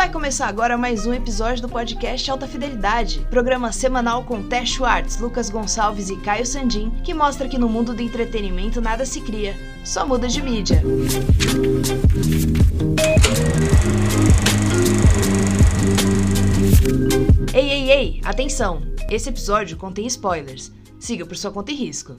Vai começar agora mais um episódio do podcast Alta Fidelidade, programa semanal com Té Schwartz, Lucas Gonçalves e Caio Sandin, que mostra que no mundo do entretenimento nada se cria, só muda de mídia. Ei, ei, ei, atenção! Esse episódio contém spoilers. Siga por sua conta e risco.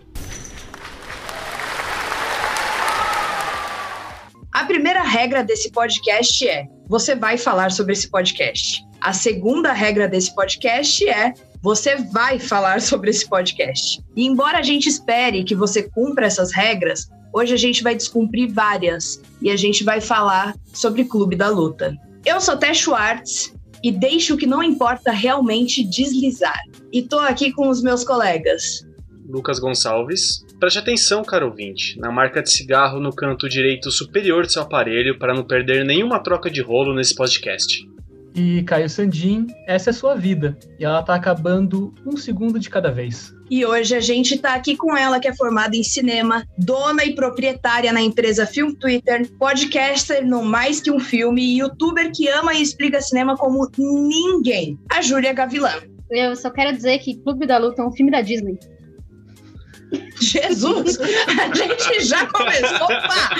Regra desse podcast é: você vai falar sobre esse podcast. A segunda regra desse podcast é: você vai falar sobre esse podcast. E embora a gente espere que você cumpra essas regras, hoje a gente vai descumprir várias e a gente vai falar sobre Clube da Luta. Eu sou Té Schwartz e deixo o que não importa realmente deslizar. E tô aqui com os meus colegas. Lucas Gonçalves. Preste atenção, caro ouvinte, na marca de cigarro no canto direito superior do seu aparelho para não perder nenhuma troca de rolo nesse podcast. E Caio Sandin, essa é sua vida. E ela tá acabando um segundo de cada vez. E hoje a gente tá aqui com ela, que é formada em cinema, dona e proprietária na empresa Film Twitter, podcaster no Mais Que Um Filme e youtuber que ama e explica cinema como ninguém, a Júlia Gavilã. Eu só quero dizer que Clube da Luta é um filme da Disney. Jesus! A gente já começou, pá!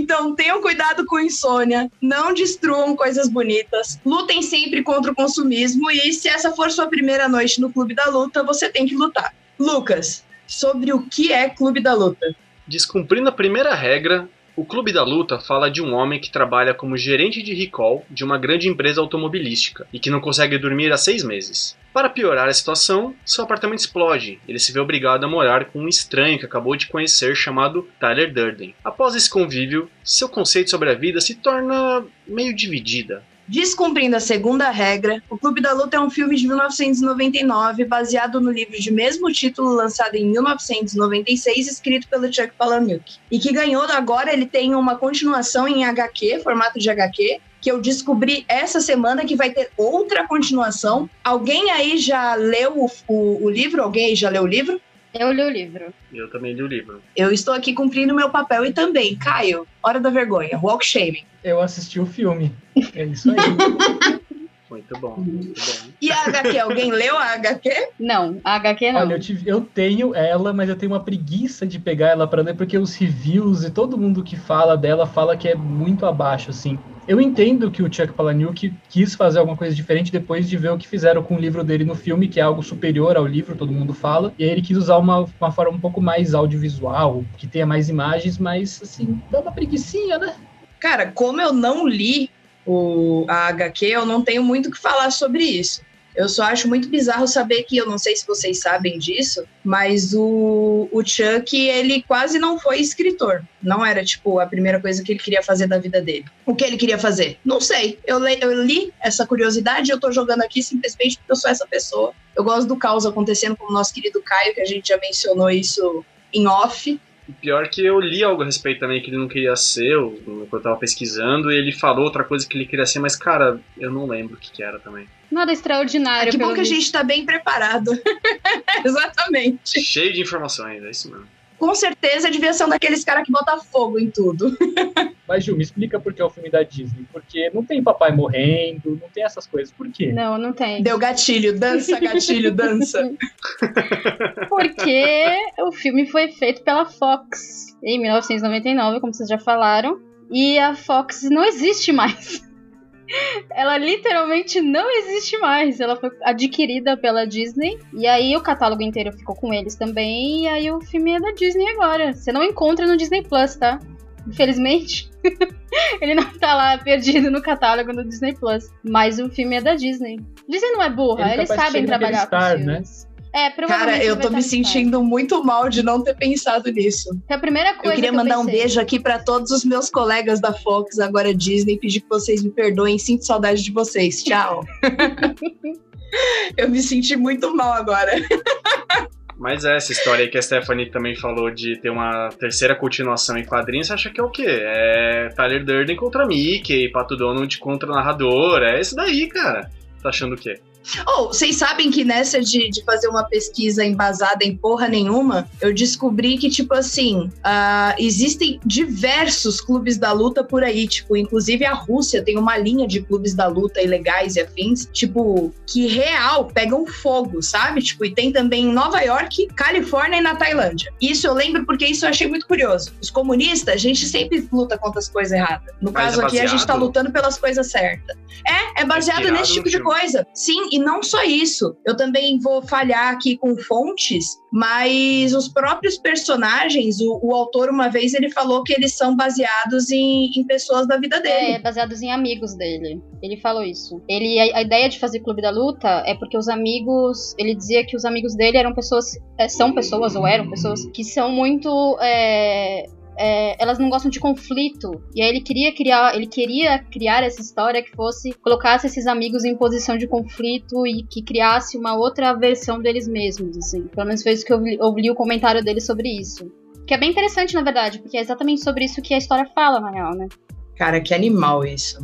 Então tenham cuidado com insônia, não destruam coisas bonitas, lutem sempre contra o consumismo e se essa for sua primeira noite no Clube da Luta, você tem que lutar. Lucas, sobre o que é Clube da Luta? Descumprindo a primeira regra, o Clube da Luta fala de um homem que trabalha como gerente de recall de uma grande empresa automobilística e que não consegue dormir há seis meses. Para piorar a situação, seu apartamento explode. Ele se vê obrigado a morar com um estranho que acabou de conhecer chamado Tyler Durden. Após esse convívio, seu conceito sobre a vida se torna meio dividida. Descumprindo a segunda regra, O Clube da Luta é um filme de 1999 baseado no livro de mesmo título lançado em 1996, escrito pelo Chuck Palahniuk. E que ganhou agora, ele tem uma continuação em HQ, formato de HQ, que eu descobri essa semana que vai ter outra continuação. Alguém aí já leu o, o, o livro? Alguém aí já leu o livro? Eu li o livro. Eu também li o livro. Eu estou aqui cumprindo meu papel e também, Caio, hora da vergonha, walk shaming. Eu assisti o filme. É isso aí. Muito bom, muito bom. E a HQ? Alguém leu a HQ? Não, a HQ não. Olha, eu, tive- eu tenho ela, mas eu tenho uma preguiça de pegar ela pra ler, porque os reviews e todo mundo que fala dela fala que é muito abaixo, assim. Eu entendo que o Chuck Palahniuk quis fazer alguma coisa diferente depois de ver o que fizeram com o livro dele no filme, que é algo superior ao livro, todo mundo fala. E aí ele quis usar uma, uma forma um pouco mais audiovisual, que tenha mais imagens, mas, assim, dá uma preguiçinha, né? Cara, como eu não li o, a HQ, eu não tenho muito o que falar sobre isso. Eu só acho muito bizarro saber que, eu não sei se vocês sabem disso, mas o, o Chuck, ele quase não foi escritor. Não era, tipo, a primeira coisa que ele queria fazer da vida dele. O que ele queria fazer? Não sei. Eu, le, eu li essa curiosidade, eu tô jogando aqui simplesmente porque eu sou essa pessoa. Eu gosto do caos acontecendo com o nosso querido Caio, que a gente já mencionou isso em off. Pior que eu li algo a respeito também que ele não queria ser, eu- quando eu tava pesquisando, e ele falou outra coisa que ele queria ser, mas cara, eu não lembro o que, que era também. Nada extraordinário. que bom que a gente tá bem preparado. Exatamente. Cheio de informações, é isso mesmo. Com certeza devia ser um daqueles caras que bota fogo em tudo. Mas, Ju, me explica por que é o filme da Disney. Porque não tem papai morrendo, não tem essas coisas. Por quê? Não, não tem. Deu gatilho, dança, gatilho, dança. Porque o filme foi feito pela Fox em 1999, como vocês já falaram. E a Fox não existe mais. Ela literalmente não existe mais. Ela foi adquirida pela Disney. E aí o catálogo inteiro ficou com eles também. E aí o filme é da Disney agora. Você não encontra no Disney Plus, tá? Infelizmente. Ele não tá lá perdido no catálogo do Disney Plus. Mas o filme é da Disney. Disney não é burra, Ele é eles sabem trabalhar com Star, filmes. É, Cara, eu tô me sentindo muito mal de não ter pensado nisso. Que a primeira coisa Eu queria que mandar um pensei- beijo aqui pra todos os meus colegas da Fox, agora Disney, pedir que vocês me perdoem, sinto saudade de vocês. Tchau. eu me senti muito mal agora. Mas é, essa história aí que a Stephanie também falou de ter uma terceira continuação em quadrinhos, você acha que é o quê? É Tyler Durden contra Mickey, Pato Donald contra o narrador, é isso daí, cara. Tá achando o quê? Oh, vocês sabem que nessa de, de fazer uma pesquisa embasada em porra nenhuma, eu descobri que, tipo assim, uh, existem diversos clubes da luta por aí. Tipo, inclusive a Rússia tem uma linha de clubes da luta ilegais e afins, tipo, que real pegam fogo, sabe? Tipo, e tem também em Nova York, Califórnia e na Tailândia. Isso eu lembro porque isso eu achei muito curioso. Os comunistas, a gente sempre luta contra as coisas erradas. No Mas caso é aqui, a gente tá lutando pelas coisas certas. É, é baseado é nesse tipo de coisa. Sim, e não só isso, eu também vou falhar aqui com fontes, mas os próprios personagens, o, o autor uma vez ele falou que eles são baseados em, em, pessoas da vida dele. É, baseados em amigos dele. Ele falou isso. Ele a, a, ideia de fazer Clube da Luta é porque os amigos, ele dizia que os amigos dele eram pessoas, é, são pessoas ou eram pessoas que são muito é, é, elas não gostam de conflito. E aí ele queria criar, ele queria criar essa história que fosse colocasse esses amigos em posição de conflito e que criasse uma outra versão deles mesmos, assim. Pelo menos foi isso que eu li, eu li o comentário dele sobre isso. Que é bem interessante, na verdade, porque é exatamente sobre isso que a história fala, na real, né? Cara, que animal isso.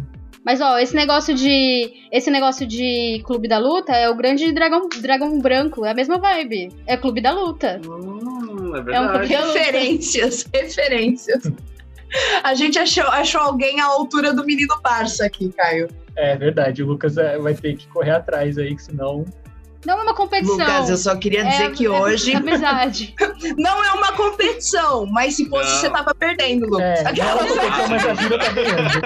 Mas ó, esse negócio de esse negócio de Clube da Luta é o grande dragão, dragão branco, é a mesma vibe. É Clube da Luta. Hum, é verdade. É um referências, referências. A gente achou, achou alguém à altura do menino Barça aqui, Caio. É verdade, o Lucas é, vai ter que correr atrás aí, que senão não é uma competição. Lucas, eu só queria dizer é, que é hoje. Amizade. não é uma competição, mas se fosse, não. você tava perdendo, Lucas. É, Aquela... Não, mas a vida tá ganhando.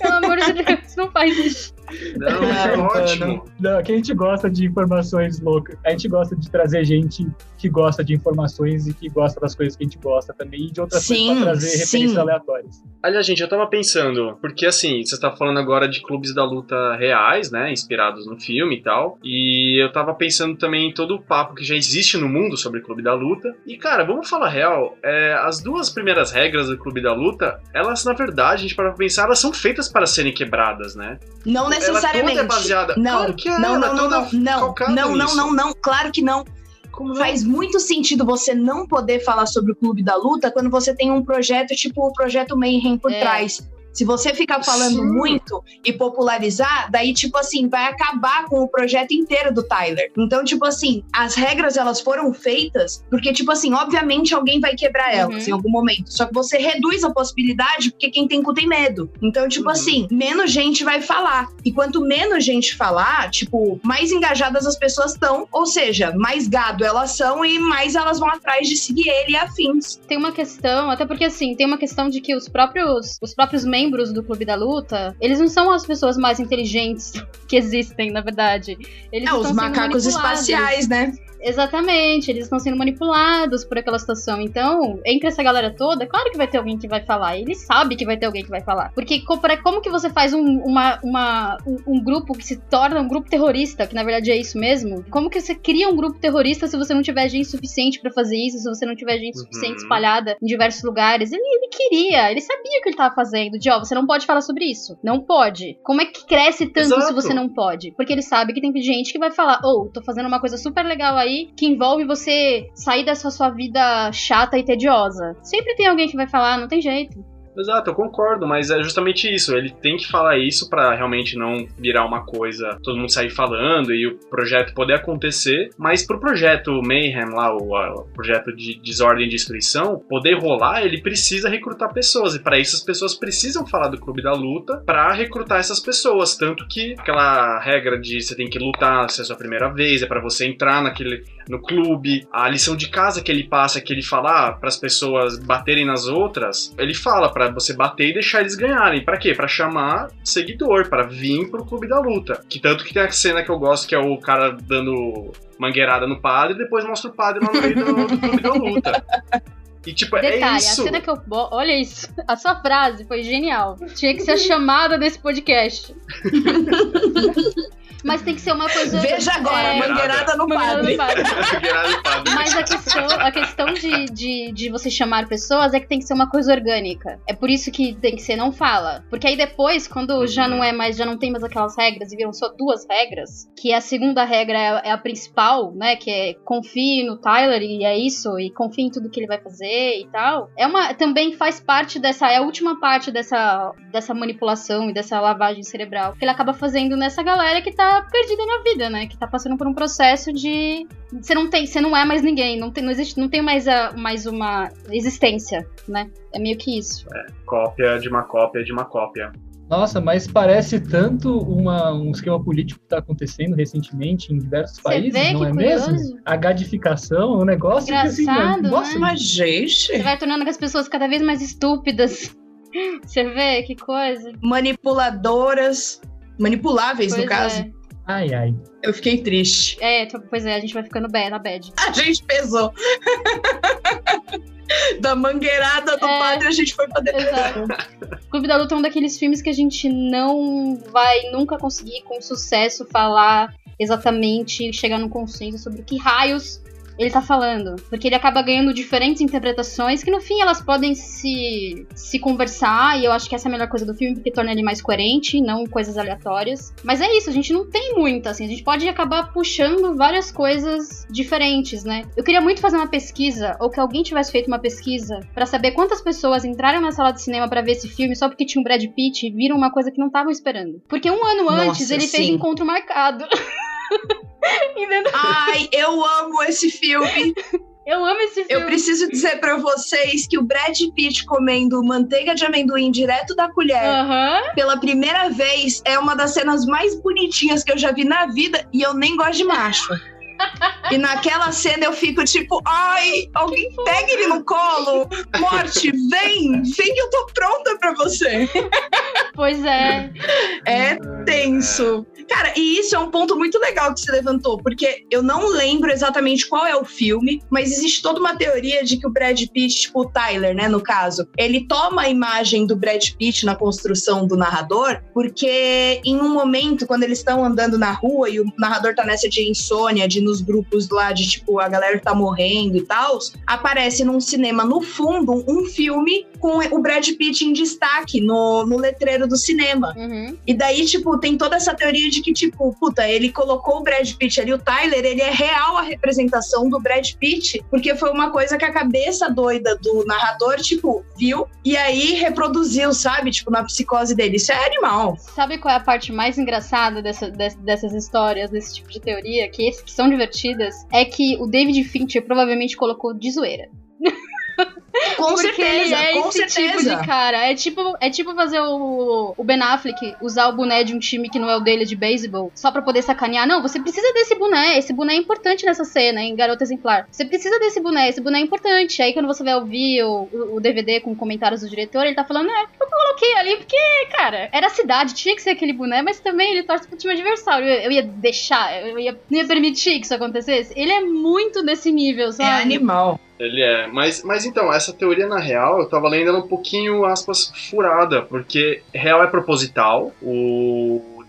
Pelo amor de Deus, não faz isso. Não, é ótimo. Não, que a gente gosta de informações loucas. A gente gosta de trazer gente que gosta de informações e que gosta das coisas que a gente gosta também e de outras sim, coisas pra trazer sim. referências aleatórias. Aliás, gente, eu tava pensando, porque assim, você tá falando agora de clubes da luta reais, né? Inspirados no filme e tal. E eu tava pensando também em todo o papo que já existe no mundo sobre clube da luta. E, cara, vamos falar real, é, as duas primeiras regras do clube da luta, elas, na verdade, a gente para pensar, elas são feitas para serem quebradas, né? Não necessariamente. Ela é baseada. Não, claro que é, não, não, não, não, não, não, não, não, não, claro que não. Como Faz muito sentido você não poder falar sobre o clube da luta quando você tem um projeto tipo o projeto Mayhem por é. trás se você ficar falando Sim. muito e popularizar, daí, tipo assim, vai acabar com o projeto inteiro do Tyler. Então, tipo assim, as regras elas foram feitas porque, tipo assim, obviamente alguém vai quebrar elas uhum. em algum momento. Só que você reduz a possibilidade porque quem tem cu tem medo. Então, tipo uhum. assim, menos gente vai falar. E quanto menos gente falar, tipo, mais engajadas as pessoas estão. Ou seja, mais gado elas são e mais elas vão atrás de seguir ele e afins. Tem uma questão, até porque assim, tem uma questão de que os próprios, os próprios membros membros do Clube da Luta, eles não são as pessoas mais inteligentes que existem, na verdade. Eles é, os macacos espaciais, né? Exatamente, eles estão sendo manipulados por aquela situação. Então, entre essa galera toda, é claro que vai ter alguém que vai falar. Ele sabe que vai ter alguém que vai falar. Porque como que você faz um, uma, uma, um, grupo que se torna um grupo terrorista, que na verdade é isso mesmo? Como que você cria um grupo terrorista se você não tiver gente suficiente para fazer isso, se você não tiver gente suficiente uhum. espalhada em diversos lugares? Ele, ele queria, ele sabia o que ele tava fazendo. De, ó, você não pode falar sobre isso. Não pode. Como é que cresce tanto Exato. se você não pode? Porque ele sabe que tem gente que vai falar, ou, oh, tô fazendo uma coisa super legal aí que envolve você sair dessa sua vida chata e tediosa. Sempre tem alguém que vai falar, não tem jeito. Exato, eu concordo, mas é justamente isso. Ele tem que falar isso para realmente não virar uma coisa, todo mundo sair falando e o projeto poder acontecer. Mas pro projeto Mayhem lá, o, o projeto de desordem e destruição, poder rolar, ele precisa recrutar pessoas. E para isso as pessoas precisam falar do clube da luta para recrutar essas pessoas. Tanto que aquela regra de você tem que lutar se é a sua primeira vez, é para você entrar naquele no clube, a lição de casa que ele passa, que ele fala ah, para as pessoas baterem nas outras, ele fala para você bater e deixar eles ganharem. Para quê? Para chamar seguidor, para vir pro clube da luta. Que tanto que tem a cena que eu gosto que é o cara dando mangueirada no padre e depois mostra o padre lá no meio do, do clube da luta. E, tipo, é Detalhe, é isso. a cena que eu. Olha isso. A sua frase foi genial. Tinha que ser a chamada desse podcast. Mas tem que ser uma coisa. Veja agora, é, mangueirada no padre. Mangueirada no padre. Mas a questão, a questão de, de, de você chamar pessoas é que tem que ser uma coisa orgânica. É por isso que tem que ser não fala. Porque aí depois, quando já não é mais, já não tem mais aquelas regras e viram só duas regras, que a segunda regra é, é a principal, né? Que é confie no Tyler e é isso, e confie em tudo que ele vai fazer e tal. É uma. Também faz parte dessa. É a última parte dessa, dessa manipulação e dessa lavagem cerebral que ele acaba fazendo nessa galera que tá perdida na vida, né? Que tá passando por um processo de. Você não tem, você não é mais ninguém, não tem, não existe, não tem mais, a, mais uma existência, né? É meio que isso. Cópia de uma cópia de uma cópia. Nossa, mas parece tanto uma, um esquema político que está acontecendo recentemente em diversos Você países, vê não é curioso? mesmo? A gadificação é um negócio que assim, Engraçado, nossa, né? Mas, gente, Você vai tornando as pessoas cada vez mais estúpidas. Você vê que coisa? manipuladoras, manipuláveis, Pois no caso. é. Ai, ai. Eu fiquei triste. É, t- pois é, a gente vai ficando bad, na bad. A gente pesou. da mangueirada do É. padre, a gente foi pra dentro. Exato. Clube da Luta é um daqueles filmes que a gente não vai nunca conseguir com sucesso falar exatamente, chegar num consenso sobre que raios ele tá falando. Porque ele acaba ganhando diferentes interpretações que no fim elas podem se, se conversar, e eu acho que essa é a melhor coisa do filme, porque torna ele mais coerente, não coisas aleatórias. Mas é isso, a gente não tem muita, assim, a gente pode acabar puxando várias coisas diferentes, né? Eu queria muito fazer uma pesquisa, ou que alguém tivesse feito uma pesquisa, pra saber quantas pessoas entraram na sala de cinema pra ver esse filme só porque tinha um Brad Pitt e viram uma coisa que não estavam esperando. Porque um ano Nossa, antes ele fez sim. encontro marcado. Ai, eu amo esse filme. Eu amo esse filme. Eu preciso dizer pra vocês que o Brad Pitt comendo manteiga de amendoim direto da colher Aham. pela primeira vez é uma das cenas mais bonitinhas que eu já vi na vida e eu nem gosto de macho. E naquela cena eu fico tipo, ai, alguém pega ele no colo. Morte, vem, vem que eu tô pronta pra você. Pois é. É tenso. Cara, e isso é um ponto muito legal que você levantou, porque eu não lembro exatamente qual é o filme, mas existe toda uma teoria de que o Brad Pitt, tipo o Tyler, né, no caso, ele toma a imagem do Brad Pitt na construção do narrador, porque em um momento, quando eles estão andando na rua e o narrador tá nessa de insônia, de nos grupos lá de tipo, a galera tá morrendo e tal, aparece num cinema no fundo um filme com o Brad Pitt em destaque no, no letreiro do cinema. Uhum. E daí, tipo, tem toda essa teoria de que, tipo, puta, ele colocou o Brad Pitt ali, o Tyler, ele é real a representação do Brad Pitt, porque foi uma coisa que a cabeça doida do narrador, tipo, viu e aí reproduziu, sabe? Tipo, na psicose dele. Isso é animal. Sabe qual é a parte mais engraçada dessa- des- dessas histórias, desse tipo de teoria, que, que são divertidas? É que o David Fincher provavelmente colocou de zoeira. Com Porque certeza, ele é com esse certeza. tipo de cara. É tipo, é tipo fazer o, o Ben Affleck usar o boné de um time que não é o dele de beisebol só pra poder sacanear. Não, você precisa desse boné. Esse boné é importante nessa cena, em Garota Exemplar. Você precisa desse boné. Esse boné é importante. Aí quando você vai ouvir o, o- o DVD com comentários do diretor, ele tá falando, é, eu coloquei ali porque, cara, era a cidade, tinha que ser aquele boné, mas também ele torce pro time adversário. Eu, eu ia deixar, eu ia, não ia permitir que isso acontecesse. Ele é muito nesse nível, É sabe? animal. Ele é. Mas, mas então, essa teoria, na real, eu tava lendo ela um pouquinho, aspas, furada, porque real é proposital. O,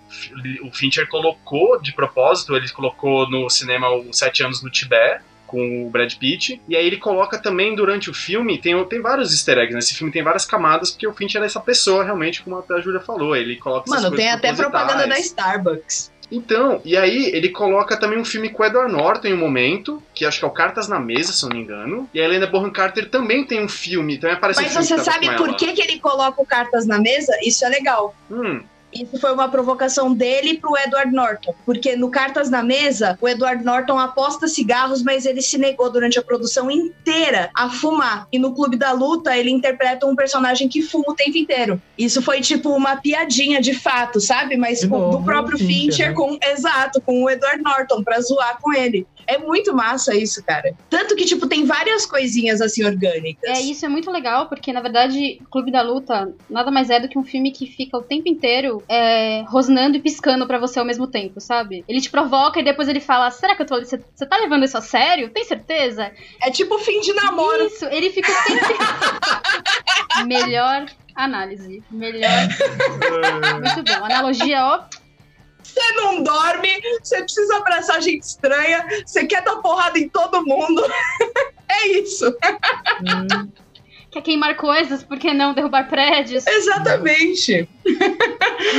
o Fincher colocou de propósito, ele colocou no cinema os Sete Anos no Tibete. Com o Brad Pitt. E aí ele coloca também durante o filme, tem, tem vários easter eggs nesse filme, tem várias camadas, porque o Fincher é essa pessoa, realmente, como a Júlia falou. Ele coloca Mano, tem até propaganda da. Starbucks. Então, e aí ele coloca também um filme com o Edward Norton em um momento, que acho que é o Cartas na Mesa, se eu não me engano. E a Helena Bonham Carter também tem um filme, também aparece Mas um filme você sabe por que, que ele coloca o cartas na mesa? Isso é legal. Hum, Isso foi uma provocação dele pro Edward Norton. Porque no Cartas na Mesa, o Edward Norton aposta cigarros, mas ele se negou durante a produção inteira a fumar. E no Clube da Luta, ele interpreta um personagem que fuma o tempo inteiro. Isso foi tipo uma piadinha de fato, sabe? Mas com- novo, do próprio Fincher, Fincher, né? com. Exato, com o Edward Norton, pra zoar com ele. É muito massa isso, cara. Tanto que, tipo, tem várias coisinhas assim orgânicas. É, isso é muito legal, porque na verdade, Clube da Luta nada mais é do que um filme que fica o tempo inteiro é, rosnando e piscando pra você ao mesmo tempo, sabe? Ele te provoca e depois ele fala: será que eu tô. Você você tá levando isso a sério? Tem certeza? É tipo fim de namoro. Isso, ele fica o tempo. Melhor análise. Melhor. Muito bom. Analogia, ó. Você não dorme, você precisa abraçar gente estranha, você quer dar porrada em todo mundo. é isso. Hum. Quer queimar coisas, por que não derrubar prédios? Exatamente.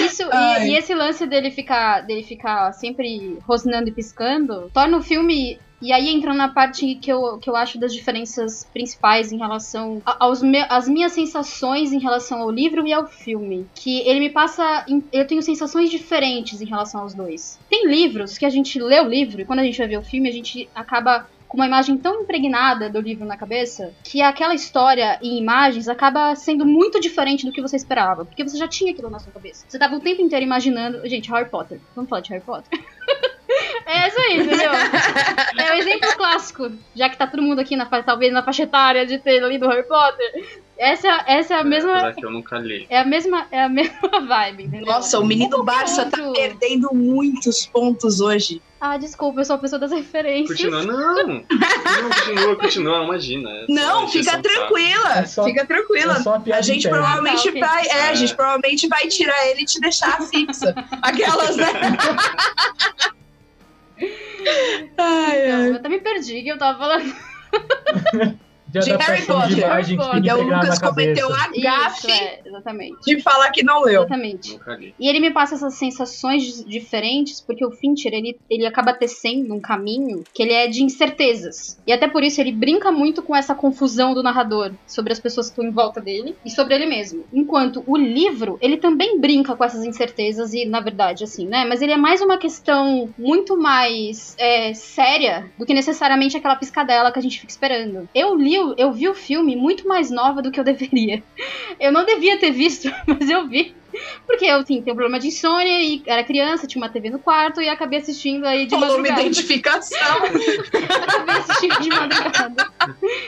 Isso, e, e, esse lance dele ficar, dele ficar sempre rosnando e piscando torna o filme e aí entra na parte que eu, que eu acho das diferenças principais em relação aos me, as minhas sensações em relação ao livro e ao filme. Que ele me passa. Eu tenho sensações diferentes em relação aos dois. Tem livros que a gente lê o livro e quando a gente vai ver o filme, a gente acaba com uma imagem tão impregnada do livro na cabeça que aquela história em imagens acaba sendo muito diferente do que você esperava. Porque você já tinha aquilo na sua cabeça. Você tava o tempo inteiro imaginando. Gente, Harry Potter. Vamos falar de Harry Potter? É isso aí, entendeu? É o exemplo clássico. Já que tá todo mundo aqui, na, talvez na faixa etária de ter lido Harry Potter. Essa, essa é a mesma. que eu nunca li. É a mesma, é a mesma vibe, entendeu? Nossa, o menino Barça tá outro... tá perdendo muitos pontos hoje. Ah, desculpa, eu sou a pessoa das referências. Continua, não. Não, continua, continua, imagina. É não, fica tranquila. É só, fica tranquila. É a, a gente interna. provavelmente ah, okay. vai. É, a gente provavelmente vai tirar ele e te deixar fixa. Aquelas, né? Ai, ai. Eu até me perdi que eu tava falando. de, de Harry Potter. De imagem Harry Potter. o Lucas cometeu a gafe é, de falar que não leu. Exatamente. E ele me passa essas sensações diferentes, porque o Fincher, ele, ele acaba tecendo um caminho que ele é de incertezas. E até por isso ele brinca muito com essa confusão do narrador sobre as pessoas que estão em volta dele e sobre ele mesmo. Enquanto o livro, ele também brinca com essas incertezas e, na verdade, assim, né? Mas ele é mais uma questão muito mais é, séria do que necessariamente aquela piscadela que a gente fica esperando. Eu li eu vi o filme muito mais nova do que eu deveria. Eu não devia ter visto, mas eu vi. Porque eu assim, tenho um problema de insônia e era criança, tinha uma TV no quarto e acabei assistindo aí de madrugada. uma identificação. acabei assistindo de madrugada.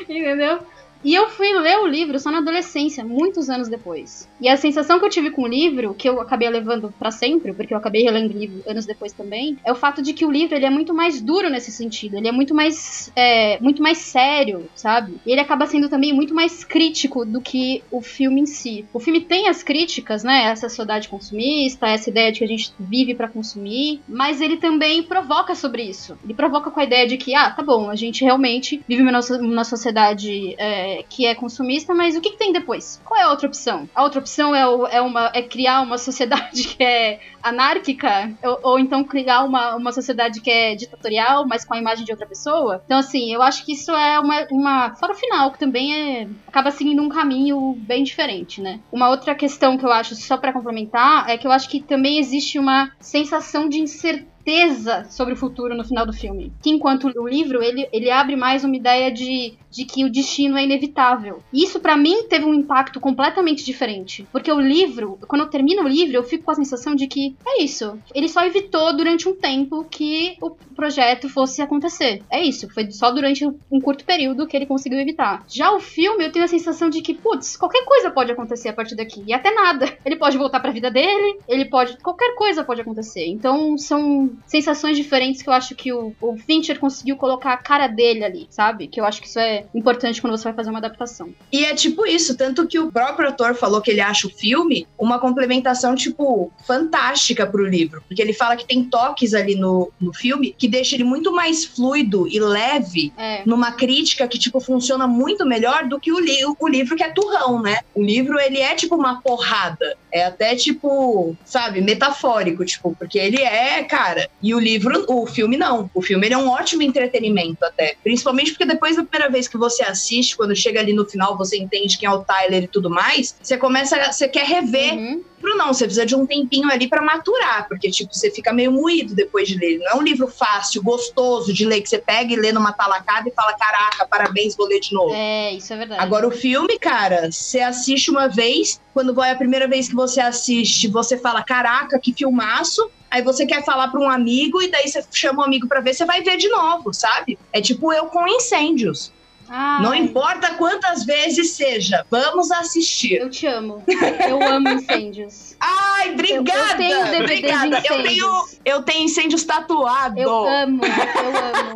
Entendeu? E eu fui ler o livro só na adolescência, muitos anos depois. E a sensação que eu tive com o livro, que eu acabei levando para sempre, porque eu acabei relendo o livro anos depois também, é o fato de que o livro ele é muito mais duro nesse sentido. Ele é muito mais, é, muito mais sério, sabe? E ele acaba sendo também muito mais crítico do que o filme em si. O filme tem as críticas, né? Essa sociedade consumista, essa ideia de que a gente vive para consumir, mas ele também provoca sobre isso. Ele provoca com a ideia de que, ah, tá bom, a gente realmente vive numa sociedade. É, que é consumista, mas o que, que, tem depois? Qual é a outra opção? A outra opção é, o, é, uma, é criar uma sociedade que é anárquica, ou, ou, então criar uma, uma sociedade que é ditatorial, mas com a imagem de outra pessoa. Então, assim, eu acho que isso é uma. uma fora final, que também é, acaba seguindo um caminho bem diferente, né? Uma outra questão que eu acho, só para complementar, é que eu acho que também existe uma sensação de incerteza certeza sobre o futuro no final do filme. Que enquanto o livro, ele, ele abre mais uma ideia de, de que o destino é inevitável. Isso para mim teve um impacto completamente diferente. Porque o livro, quando eu termino o livro, eu fico com a sensação de que é isso. Ele só evitou durante um tempo que o projeto fosse acontecer. É isso. Foi só durante um curto período que ele conseguiu evitar. Já o filme, eu tenho a sensação de que, putz, qualquer coisa pode acontecer a partir daqui. E até nada. Ele pode voltar para a vida dele, ele pode. qualquer coisa pode acontecer. Então são sensações diferentes que eu acho que o, o Fincher conseguiu colocar a cara dele ali, sabe? Que eu acho que isso é importante quando você vai fazer uma adaptação. E é tipo isso, tanto que o próprio autor falou que ele acha o filme uma complementação, tipo, fantástica pro livro. Porque ele fala que tem toques ali no, no filme que deixa ele muito mais fluido e leve é. numa crítica que, tipo, funciona muito melhor do que o, li o livro que é turrão, né? O livro, ele é, tipo, uma porrada. É até, tipo, sabe, metafórico, tipo, porque ele é, cara, e o livro, o filme não. O filme ele é um ótimo entretenimento até. Principalmente porque depois da primeira vez que você assiste, quando chega ali no final, você entende quem é o Tyler e tudo mais, você começa, você quer rever uhum livro não, você precisa de um tempinho ali para maturar, porque tipo, você fica meio moído depois de ler. Não é um livro fácil, gostoso de ler, que você pega e lê numa talacada e fala, caraca, parabéns, vou ler de novo. É, isso é verdade. Agora o filme, cara, você assiste uma vez, quando vai a primeira vez que você assiste, você fala, caraca, que filmaço. Aí você quer falar para um amigo e daí você chama um amigo para ver, você vai ver de novo, sabe? É tipo eu com incêndios. Ai. Não importa quantas vezes seja, vamos assistir. Eu te amo. Eu amo incêndios. Ai, obrigada! Eu, eu tenho DVD obrigada. Eu tenho, eu tenho incêndios tatuados. Eu amo, eu amo.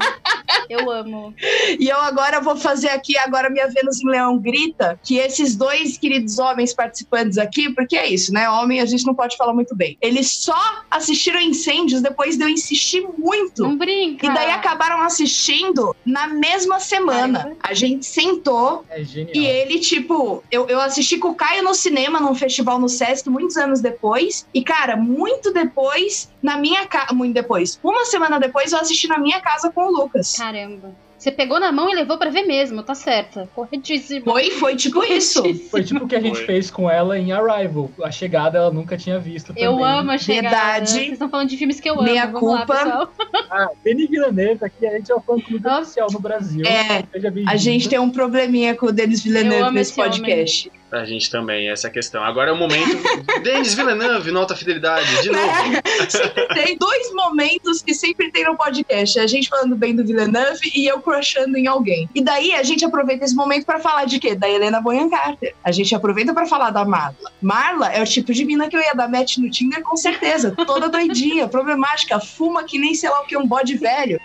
Eu amo. E eu agora vou fazer aqui, agora minha Vênus em Leão grita, que esses dois queridos homens participantes aqui, porque é isso, né? Homem a gente não pode falar muito bem. Eles só assistiram Incêndios depois de eu insistir muito. Não brinca. E daí acabaram assistindo na mesma semana. A gente sentou É genial. e ele, tipo, eu, eu assisti com o Caio no cinema, num festival no Sesc, muitos anos depois. E, cara, muito depois, na minha casa. Muito depois. Uma semana depois, eu assisti na minha casa com o Lucas. Caramba. Você pegou na mão e levou pra ver mesmo, tá certa. Corretíssimo. Foi, foi tipo isso. Foi tipo o que a gente Foi. fez com ela em Arrival. A chegada ela nunca tinha visto também. Eu amo a chegada. Verdade. Vocês estão falando de filmes que eu amo. Meia Vamos culpa. pessoal. Ah, Denis Villeneuve aqui, a gente é o fã clube oficial no Brasil. É. A gente tem um probleminha com o Denis Eu Villeneuve nesse esse homem. Podcast. A gente também, essa é a questão. Agora é o momento. Denis Villeneuve, nota fidelidade, de novo. sempre tem dois momentos que sempre tem no podcast. A gente falando bem do Villeneuve e eu crushando em alguém. E daí a gente aproveita esse momento pra falar de quê? Da Helena Bonham Carter. A gente aproveita pra falar da Marla. Marla é o tipo de mina que eu ia dar match no Tinder com certeza. Toda doidinha, problemática, fuma que nem sei lá o que, um bode velho.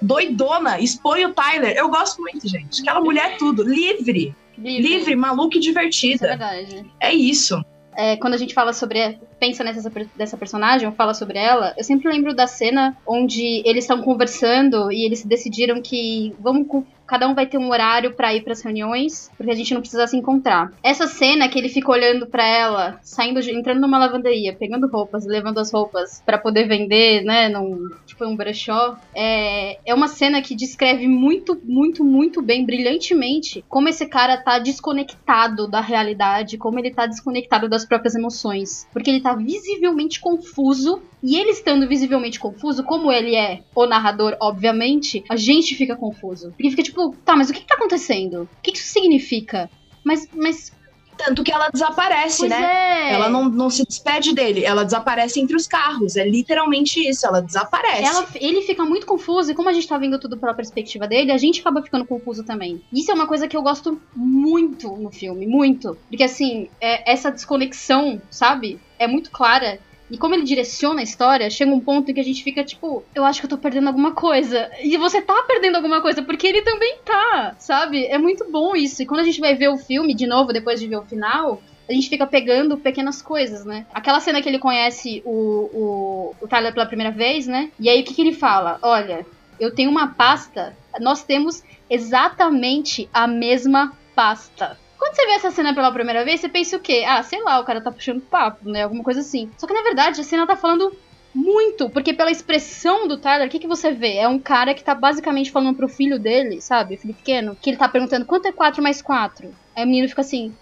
Doidona, expõe o Tyler. Eu gosto muito, gente. Aquela mulher é tudo. Livre, Livre. livre, maluca e Isso é divertida. verdade. É isso. É, quando a gente fala sobre. Pensa nessa dessa personagem, ou fala sobre ela, eu sempre lembro da cena onde eles estão conversando e eles decidiram que vamos cada um vai ter um horário pra ir pras reuniões, porque a gente não precisa se encontrar. Essa cena que ele fica olhando pra ela, saindo, de- entrando numa lavanderia, pegando roupas, levando as roupas pra poder vender, né, num tipo um brechó, é, é uma cena que descreve muito, muito, muito bem, brilhantemente, como esse cara tá desconectado da realidade, como ele tá desconectado das próprias emoções. Porque ele tá visivelmente confuso, e ele estando visivelmente confuso, como ele é o narrador, obviamente, a gente fica confuso. Porque fica tipo, tá, mas o que, que tá acontecendo? O que, que isso significa? Mas, mas, Tanto que ela desaparece, pois né? é. Ela não, não se despede dele, ela desaparece entre os carros. É literalmente isso, ela desaparece. Ela- ele fica muito confuso, e como a gente tá vendo tudo pela perspectiva dele, a gente acaba ficando confuso também. Isso é uma coisa que eu gosto muito no filme, muito. Porque assim, é- essa desconexão, sabe? É muito clara. E como ele direciona a história, chega um ponto em que a gente fica tipo, eu acho que eu tô perdendo alguma coisa. E você tá perdendo alguma coisa, porque ele também tá, sabe? É muito bom isso. E quando a gente vai ver o filme de novo, depois de ver o final, a gente fica pegando pequenas coisas, né? Aquela cena que ele conhece o, o, o Tyler pela primeira vez, né? E aí o que, que ele fala? Olha, eu tenho uma pasta, nós temos exatamente a mesma pasta. Quando você vê essa cena pela primeira vez, você pensa o quê? Ah, sei lá, o cara tá puxando papo, né? Alguma coisa assim. Só que na verdade a cena tá falando muito, porque pela expressão do Tyler, o que, que você vê? É um cara que tá basicamente falando pro filho dele, sabe? Filho pequeno, que ele tá perguntando quanto é 4 mais 4? Aí o menino fica assim.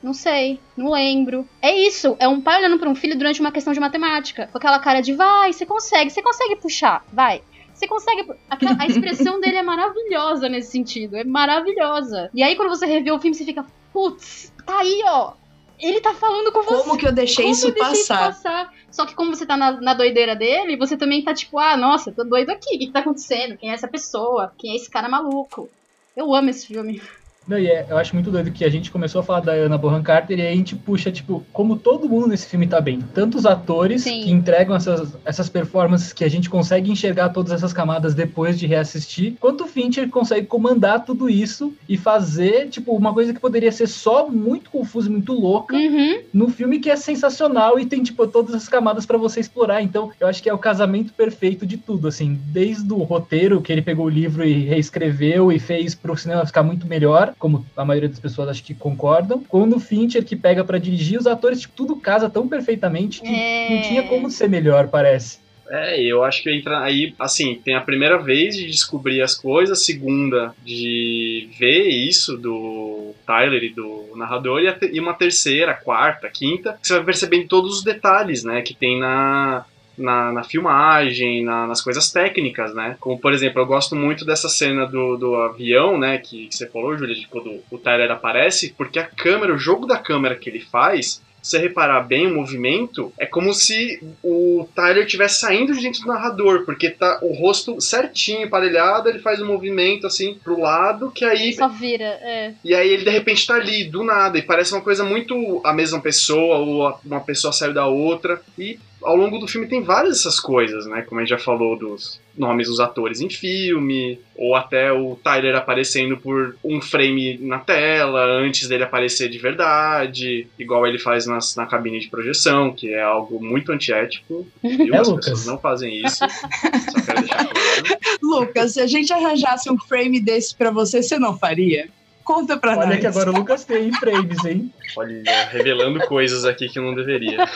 Não sei, não lembro. É isso, é um pai olhando pra um filho durante uma questão de matemática. Com aquela cara de vai, você consegue, você consegue puxar, vai. Você consegue. aquela- A expressão dele é maravilhosa nesse sentido. É maravilhosa. E aí, quando você revê o filme, você fica, putz, tá aí, ó. Ele tá falando com você. Como que eu deixei Como isso eu deixei passar? passar? Só que como você tá na, na doideira dele, você também tá tipo, ah, nossa, tô doido aqui. O que, que tá acontecendo? Quem é essa pessoa? Quem é esse cara maluco? Eu amo esse filme. Não, e é- eu acho muito doido que a gente começou a falar da Ana Bonham Carter e aí a gente puxa, tipo, como todo mundo nesse filme tá bem. Tanto os atores Sim. que entregam essas, essas performances que a gente consegue enxergar todas essas camadas depois de reassistir, quanto o Fincher consegue comandar tudo isso e fazer, tipo, uma coisa que poderia ser só muito confusa, e muito louca, Uhum. no filme que é sensacional e tem, tipo, todas as camadas pra você explorar. Então, eu acho que é o casamento perfeito de tudo, assim, desde o roteiro, que ele pegou o livro e reescreveu e fez pro cinema ficar muito melhor, como a maioria das pessoas acho que concordam, quando o Fincher que pega pra dirigir, os atores, tipo, tudo casa tão perfeitamente que É. não tinha como ser melhor, parece. É, eu acho que entra aí, assim, tem a primeira vez de descobrir as coisas, a segunda de ver isso do Tyler e do narrador, e, e uma terceira, quarta, quinta, que você vai percebendo todos os detalhes, né, que tem na, na, na filmagem, na- nas coisas técnicas, né? Como, por exemplo, eu gosto muito dessa cena do, do avião, né, que, que você falou, Júlia, de quando o Tyler aparece, porque a câmera, o jogo da câmera que ele faz, se você reparar bem o movimento, é como se o Tyler estivesse saindo de dentro do narrador, porque tá o rosto certinho, emparelhado, ele faz um movimento assim pro lado, que aí. Só vira, é. E aí ele de repente tá ali, do nada, e parece uma coisa muito a mesma pessoa, ou uma pessoa saiu da outra. E ao longo do filme tem várias dessas coisas, né? Como a gente já falou dos nomes dos atores em filme, ou até o Tyler aparecendo por um frame na tela antes dele aparecer de verdade, igual ele faz nas, na cabine de projeção, que é algo muito antiético. Viu? É, As Lucas. pessoas não fazem isso. Só quero deixar claro. Lucas, se a gente arranjasse um frame desse pra você, você não faria? Conta pra Olha nós. que agora o Lucas tem frames, hein? Olha, revelando coisas aqui que não deveria.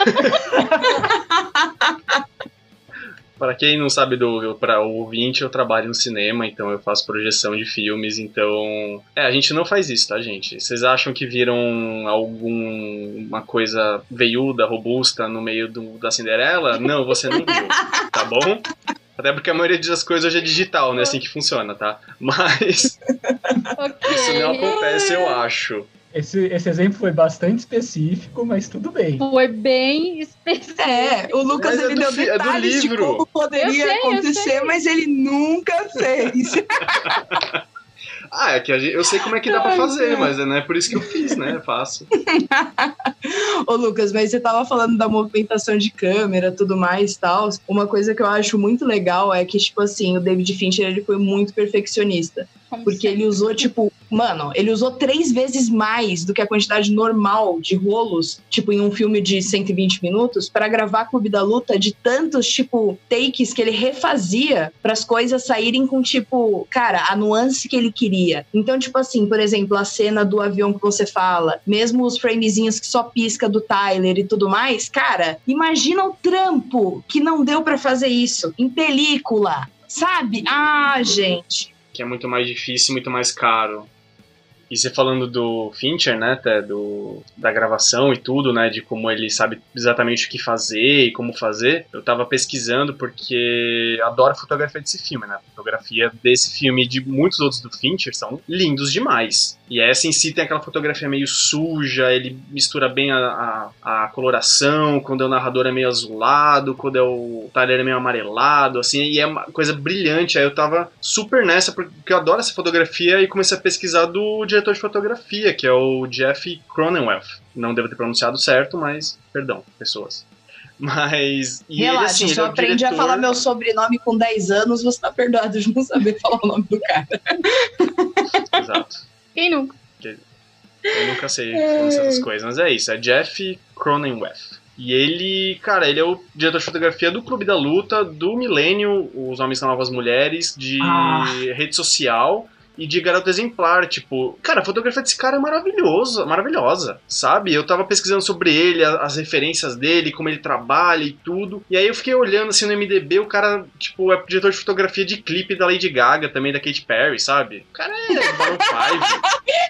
Para quem não sabe do para o ouvinte, eu trabalho no cinema, então eu faço projeção de filmes, então é, a gente não faz isso, tá, gente? Vocês acham que viram alguma coisa veiuda, robusta no meio do, da Cinderela? Não, você não viu, tá bom? Até porque a maioria das coisas hoje é digital, né? Assim que funciona, tá? Mas Ok. isso não acontece, eu acho. Esse, esse exemplo foi bastante específico, mas tudo bem. Foi bem específico. É, o Lucas Mas é ele do deu fi- é do detalhes de livro. como poderia sei, acontecer, mas ele nunca fez. Ah, é que gente- eu sei como é que dá pra Ai, fazer, mas não é por isso que eu fiz, né? É fácil. Ô, Lucas, mas você tava falando da movimentação de câmera, tudo mais, tal. Uma coisa que eu acho muito legal é que, tipo assim, o David Fincher, ele foi muito perfeccionista. Como Porque sempre. ele usou, tipo, mano, ele usou três vezes mais do que a quantidade normal de rolos, tipo, em um filme de 120 minutos, pra gravar Clube da Luta de tantos, tipo, takes que ele refazia para as coisas saírem com, tipo, cara, a nuance que ele queria. Então, tipo assim, por exemplo, a cena do avião que você fala, mesmo os framezinhos que só pisca do Tyler e tudo mais, cara, imagina o trampo que não deu pra fazer isso em película. Sabe? Ah, gente. Que é muito mais difícil muito mais caro. E você falando do Fincher, né, até do, da gravação e tudo, né, de como ele sabe exatamente o que fazer e como fazer, eu tava pesquisando porque adoro a fotografia desse filme, né, a fotografia desse filme e de muitos outros do Fincher são lindos demais. E essa em si tem aquela fotografia meio suja, ele mistura bem a, a, a coloração, quando é o narrador é meio azulado, quando é o Tyler é meio amarelado, assim, e é uma coisa brilhante. Aí eu tava super nessa, porque eu adoro essa fotografia e comecei a pesquisar do diretor de fotografia, que é o Jeff Cronenweth. Não devo ter pronunciado certo, mas perdão, pessoas. Mas. E Relaxa, ele, assim, ele só é aprendi diretor... a falar meu sobrenome com 10 anos, você tá perdoado de não saber falar o nome do cara. Exato. Quem nunca? Eu nunca sei pronunciar essas coisas, mas é isso, é Jeff Cronenweth. E ele, cara, ele é o diretor de fotografia do Clube da Luta, do Milênio, Os Homens São Novas Mulheres, de Ah. rede social e de Garota Exemplar. Tipo, cara, a fotografia desse cara é maravilhosa, maravilhosa, sabe? Eu tava pesquisando sobre ele, as referências dele, como ele trabalha e tudo. E aí eu fiquei olhando assim no MDB, o cara, tipo, é diretor de fotografia de clipe da Lady Gaga, também da Katy Perry, sabe? O cara é Baron 5.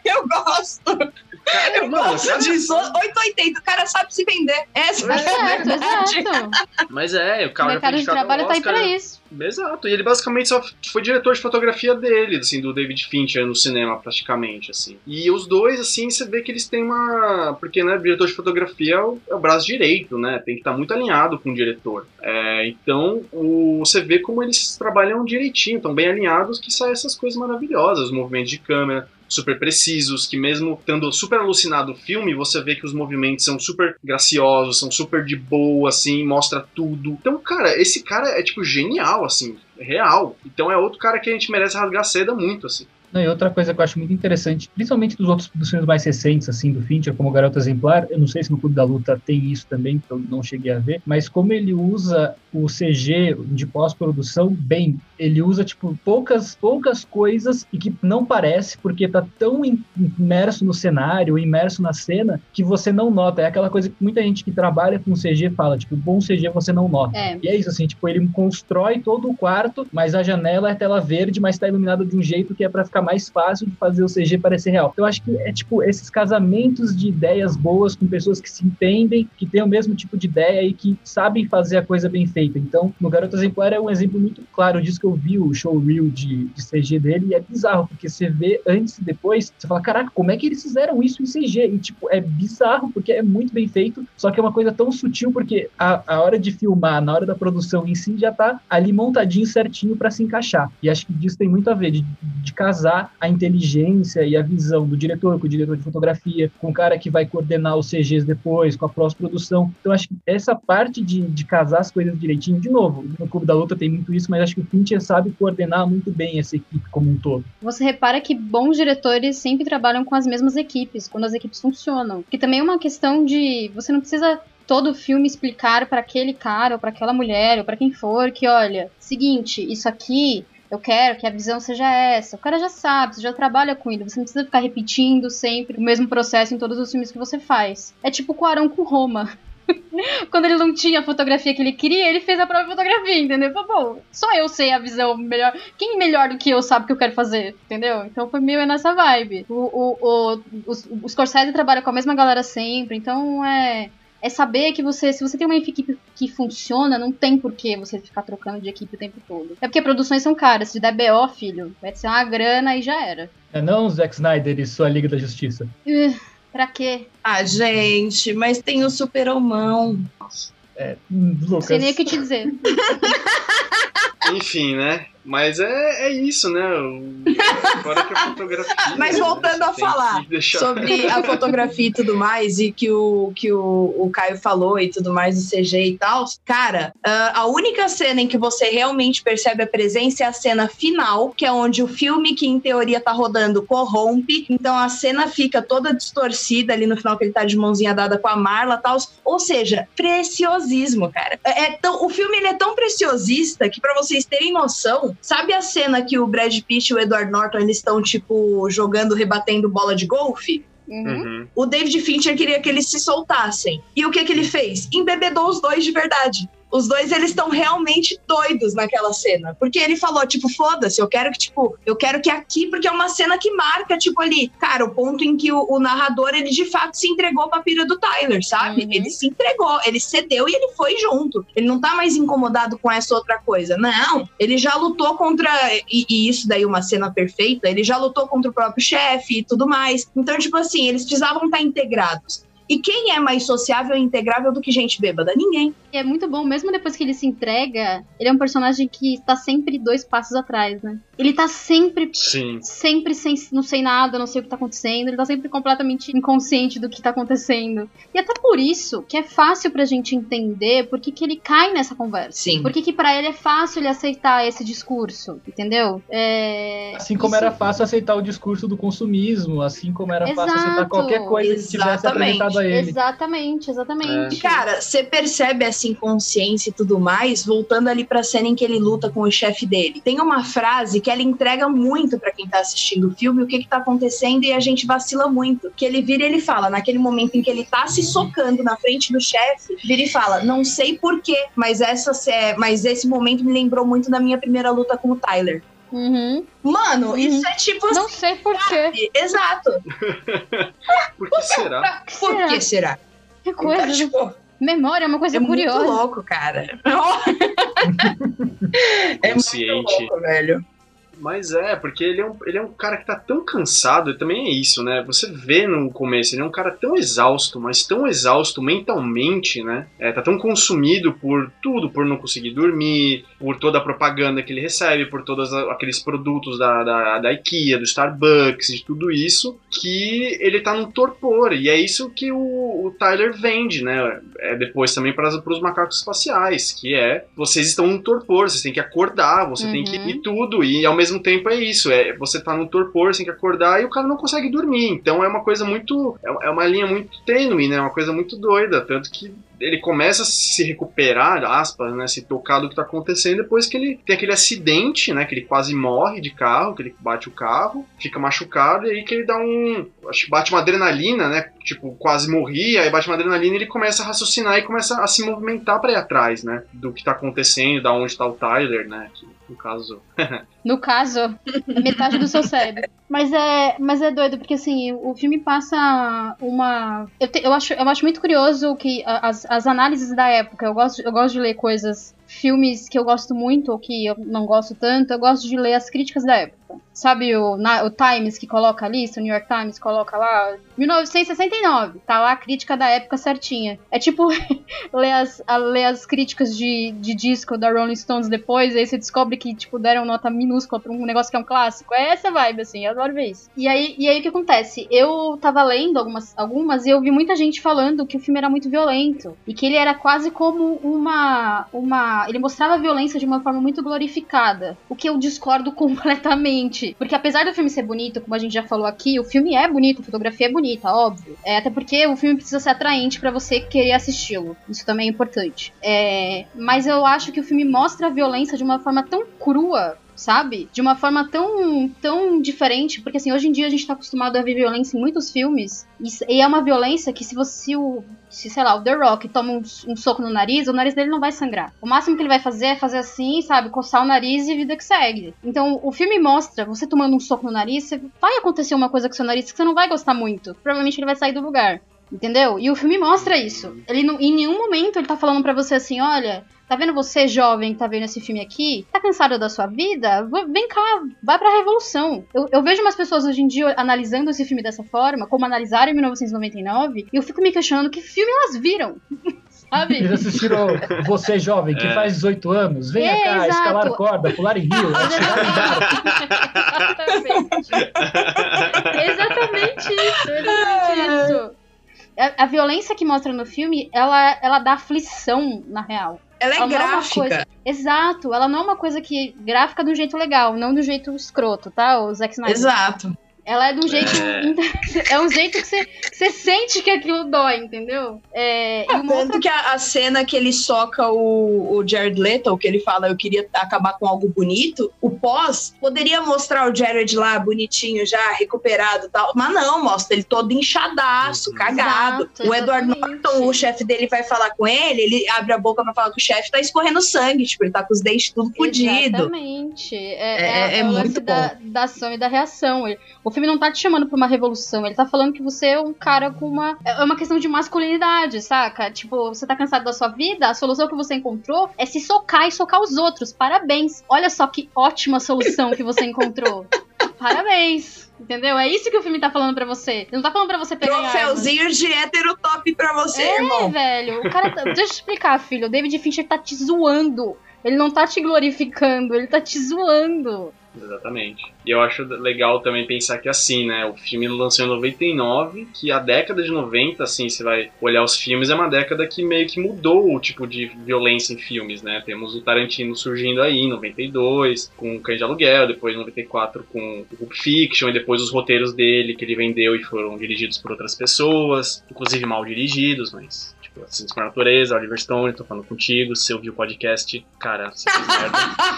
Eu gosto, Cara, eu mano, gosto disso. 880, o cara sabe se vender. Essa é a certo, verdade. exato. Mas é, o O cara já foi mercado de trabalho tá aí pra isso. Exato, e ele basicamente só foi diretor de fotografia dele, assim, do David Fincher no cinema, praticamente, assim. E os dois, assim, você vê que eles têm uma... Porque, né, diretor de fotografia é o, é o braço direito, né, tem que estar muito alinhado com o diretor. É, então, o- você vê como eles trabalham direitinho, estão bem alinhados, que saem essas coisas maravilhosas, os movimentos de câmera, super precisos, que mesmo estando super alucinado o filme, você vê que os movimentos são super graciosos, são super de boa, assim, mostra tudo. Então, cara, esse cara é, tipo, genial, assim, real. Então é outro cara que a gente merece rasgar a seda muito, assim. Não, e outra coisa que eu acho muito interessante, principalmente dos outros dos filmes mais recentes, assim, do Fincher, como Garota Exemplar, eu não sei se no Clube da Luta tem isso também, que eu não cheguei a ver, mas como ele usa o CG de pós-produção bem, ele usa, tipo, poucas, poucas coisas e que não parece, porque tá tão im- imerso no cenário, imerso na cena, que você não nota. É aquela coisa que muita gente que trabalha com CG fala, tipo, bom CG você não nota. É. E é isso, assim, tipo, ele constrói todo o quarto, mas a janela é tela verde, mas tá iluminada de um jeito que é pra ficar mais fácil de fazer o CG parecer real. Eu acho que é, tipo, esses casamentos de ideias boas com pessoas que se entendem, que têm o mesmo tipo de ideia e que sabem fazer a coisa bem feita. Então, no Garoto Exemplar é um exemplo muito claro disso que eu vi o showreel de, de CG dele e é bizarro, porque você vê antes e depois, você fala, caraca, como é que eles fizeram isso em CG? E, tipo, é bizarro, porque é muito bem feito, só que é uma coisa tão sutil, porque a, a hora de filmar, na hora da produção em si, já tá ali montadinho certinho para se encaixar. E acho que disso tem muito a ver, de, de casar a inteligência e a visão do diretor com o diretor de fotografia, com o cara que vai coordenar os CGs depois, com a pós-produção. Então acho que essa parte de, de casar as coisas direitinho, de novo, no Clube da Luta tem muito isso, mas acho que o Fincher sabe coordenar muito bem essa equipe como um todo. Você repara que bons diretores sempre trabalham com as mesmas equipes, quando as equipes funcionam. Que também é uma questão de. Você não precisa todo filme explicar para aquele cara ou para aquela mulher ou para quem for que olha, seguinte, isso aqui eu quero que a visão seja essa. O cara já sabe, você já trabalha com ele, você não precisa ficar repetindo sempre o mesmo processo em todos os filmes que você faz. É tipo o Arão com Roma. Quando ele não tinha a fotografia que ele queria, ele fez a própria fotografia, entendeu? Bom, só eu sei a visão melhor. Quem melhor do que eu sabe o que eu quero fazer, entendeu? Então foi meio nessa vibe. O, o, o, os, os trabalham com a mesma galera sempre, então é é saber que você, se você tem uma equipe que funciona, não tem por que você ficar trocando de equipe o tempo todo. É porque produções são caras. Se der BO, filho, vai ser uma grana e já era. É não Zack Snyder e sua Liga da Justiça. Uh, pra quê? Ah, gente, mas tem o super-homão. É, Lucas. Não sei nem o que te dizer. Enfim, né? Mas é, é isso, né? Agora que a fotografia. Mas voltando né? a falar deixar... sobre a fotografia e tudo mais, e que o, que o, o Caio falou e tudo mais, do CG e tal, cara, uh, a única cena em que você realmente percebe a presença é a cena final, que é onde o filme que em teoria tá rodando corrompe, então a cena fica toda distorcida ali no final que ele tá de mãozinha dada com a Marla e tal. Ou seja, preciosismo, cara. É, é tão, o filme ele é tão preciosista que, para vocês terem noção, sabe a cena que o Brad Pitt e o Edward Norton eles estão, tipo, jogando, rebatendo bola de golfe? Uhum. O David Fincher queria que eles se soltassem. E o que, que ele fez? Embebedou os dois de verdade os dois eles estão realmente doidos naquela cena. Porque ele falou, tipo, foda-se, eu quero que, tipo, eu quero que aqui, porque é uma cena que marca, tipo, ali, cara, o ponto em que o, o narrador, ele de fato se entregou pra pira do Tyler, sabe? Uhum. Ele se entregou, ele cedeu e ele foi junto. Ele não tá mais incomodado com essa outra coisa. Não, ele já lutou contra, e, e isso daí uma cena perfeita, ele já lutou contra o próprio chefe e tudo mais. Então, tipo assim, eles precisavam estar integrados. E quem é mais sociável e integrável do que gente bêbada? Ninguém. E é muito bom, mesmo depois que ele se entrega, ele é um personagem que tá sempre dois passos atrás, né? Ele tá sempre. Sim. Sempre sem. Não sei nada, não sei o que tá acontecendo. Ele tá sempre completamente inconsciente do que tá acontecendo. E até por isso que é fácil pra gente entender por que, que ele cai nessa conversa. Sim. Por que, que pra ele é fácil ele aceitar esse discurso, entendeu? É... Assim como isso- era fácil aceitar o discurso do consumismo, assim como era fácil aceitar Exato. qualquer coisa que tivesse Exatamente. apresentado a ele. Exatamente, exatamente. Cara, você percebe essa inconsciência e tudo mais, voltando ali pra cena em que ele luta com o chefe dele. Tem uma frase que ela entrega muito pra quem tá assistindo o filme o que que tá acontecendo e a gente vacila muito. Que ele vira e ele fala, naquele momento em que ele tá se socando na frente do chefe, vira e fala, não sei porquê, mas essa é, mas esse momento me lembrou muito da minha primeira luta com o Tyler. Uhum. Mano, Uhum. isso é tipo Não assim, sei porquê. exato. Por que será? Por será? que será? Que Então, coisa. tipo, Memória é uma coisa é curiosa. muito louco, cara. é muito louco, velho. Mas é, porque ele é, um, ele é um cara que tá tão cansado, e também é isso, né? Você vê no começo, ele é um cara tão exausto, mas tão exausto mentalmente, né? É, tá tão consumido por tudo, por não conseguir dormir, por toda a propaganda que ele recebe, por todos aqueles produtos da, da, da IKEA, do Starbucks, de tudo isso, que ele tá num torpor. E é isso que o, o Tyler vende, né? É depois também para os macacos espaciais, que é vocês estão num torpor, vocês têm que acordar, você tem que Uhum. ir tudo, e ao mesmo tempo é isso, é você tá num torpor, tem que acordar e o cara não consegue dormir. Então é uma coisa muito. É é uma linha muito tênue, né? É uma coisa muito doida. Tanto que ele começa a se recuperar, aspas, né? Se tocar do que tá acontecendo depois que ele tem aquele acidente, né? Que ele quase morre de carro, que ele bate o carro, fica machucado, e aí que ele dá um. Acho que bate uma adrenalina, né? Tipo, quase morria, aí bate uma adrenalina e ele começa a raciocinar e começa a se movimentar pra ir atrás, né? Do que tá acontecendo, da onde tá o Tyler, né? Que, no caso. No caso, metade do seu cérebro. Mas é, mas é doido, porque assim, o filme passa uma. Eu, te- eu, acho, eu acho muito curioso que as, as análises da época, eu gosto, eu gosto de ler coisas, filmes que eu gosto muito ou que eu não gosto tanto, eu gosto de ler as críticas da época. Sabe o, na, o Times que coloca a lista, o New York Times coloca lá 1969, tá lá a crítica da época certinha. É tipo ler, as, a, ler as críticas de, de disco da Rolling Stones depois, aí você descobre que, tipo, deram nota minúscula pra um negócio que é um clássico. É essa vibe, assim, eu adoro ver isso. E aí, e aí o que acontece? Eu tava lendo algumas, algumas e eu vi muita gente falando que o filme era muito violento. E que ele era quase como uma. uma ele mostrava a violência de uma forma muito glorificada. O que eu discordo completamente. Porque apesar do filme ser bonito, como a gente já falou aqui, o filme é bonito, a fotografia é bonita, óbvio. É, até porque o filme precisa ser atraente para você querer assisti-lo. Isso também é importante. É, mas eu acho que o filme mostra a violência de uma forma tão crua sabe? De uma forma tão, tão diferente, porque assim, hoje em dia a gente tá acostumado a ver violência em muitos filmes, e, é uma violência que se você, o, se, sei lá, o The Rock toma um, um, soco no nariz, o nariz dele não vai sangrar. O máximo que ele vai fazer é fazer assim, sabe, coçar o nariz e vida que segue. Então, o filme mostra, você tomando um soco no nariz, vai acontecer uma coisa com seu nariz que você não vai gostar muito. Provavelmente ele vai sair do lugar. Entendeu? E o filme mostra isso. Ele não, em nenhum momento ele tá falando para você assim, olha, Tá vendo você, jovem, que tá vendo esse filme aqui? Tá cansado da sua vida? Vem cá, vai pra revolução. Eu, eu vejo umas pessoas hoje em dia analisando esse filme dessa forma, como analisaram em 1999, e eu fico me questionando que filme elas viram. Sabe? Eles assistiram Você Jovem, que é. faz 18 anos, venha é, cá, exato. escalar corda, pular em rio, Exatamente. exatamente isso, exatamente isso. A, a, violência que mostra no filme, ela, ela dá aflição, na real. Ela é ela gráfica. É coisa... Exato, ela não é uma coisa que. gráfica do jeito legal, não do jeito escroto, tá? O Zack Snyder. Exato. Ela é de um jeito. É, é um jeito que você, você sente que aquilo dói, entendeu? É, é tanto outra... que a, a, cena que ele soca o, o Jared Leto, que ele fala eu queria acabar com algo bonito, o pós poderia mostrar o Jared lá bonitinho, já recuperado e tal. Mas não, mostra ele todo inchadaço, uhum. cagado. Exato, o Edward Norton, o chefe dele, vai falar com ele, ele abre a boca pra falar com o chefe, tá escorrendo sangue, tipo, ele tá com os dentes tudo fodido. Exatamente. É, é, é, é muito bom. Da, da ação e da reação. O filme não tá te chamando pra uma revolução, ele tá falando que você é um cara com uma. É uma questão de masculinidade, saca? Tipo, você tá cansado da sua vida, a solução que você encontrou é se socar e socar os outros. Parabéns! Olha só que ótima solução que você encontrou. Parabéns! Entendeu? É isso que o filme tá falando pra você. Ele não tá falando pra você pegar. Troféuzinho de hétero top pra você, é, irmão. É, velho. O cara. Tá... Deixa eu explicar, filho. O David Fincher tá te zoando. Ele não tá te glorificando, ele tá te zoando. Exatamente. E eu acho legal também pensar que assim, né? O filme lançou em 99, que a década de 90, assim, você vai olhar os filmes, é uma década que meio que mudou o tipo de violência em filmes, né? Temos o Tarantino surgindo aí em 92, com o Cães de Aluguel, depois em 94 com o Pulp Fiction, e depois os roteiros dele que ele vendeu e foram dirigidos por outras pessoas, inclusive mal dirigidos, mas tipo, Assassinos por Natureza, Oliver Stone, tô falando contigo, se ouviu o podcast, cara, você fez merda.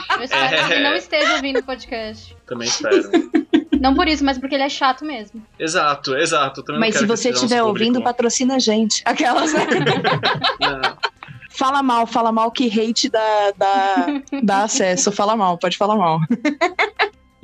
Eu espero é... que não esteja ouvindo o podcast. Também espero. Não por isso, mas porque ele é chato mesmo. Exato, exato. mas se você estiver ouvindo, patrocina a gente. Aquelas. Fala mal, fala mal que hate dá, dá, dá acesso. Fala mal, pode falar mal.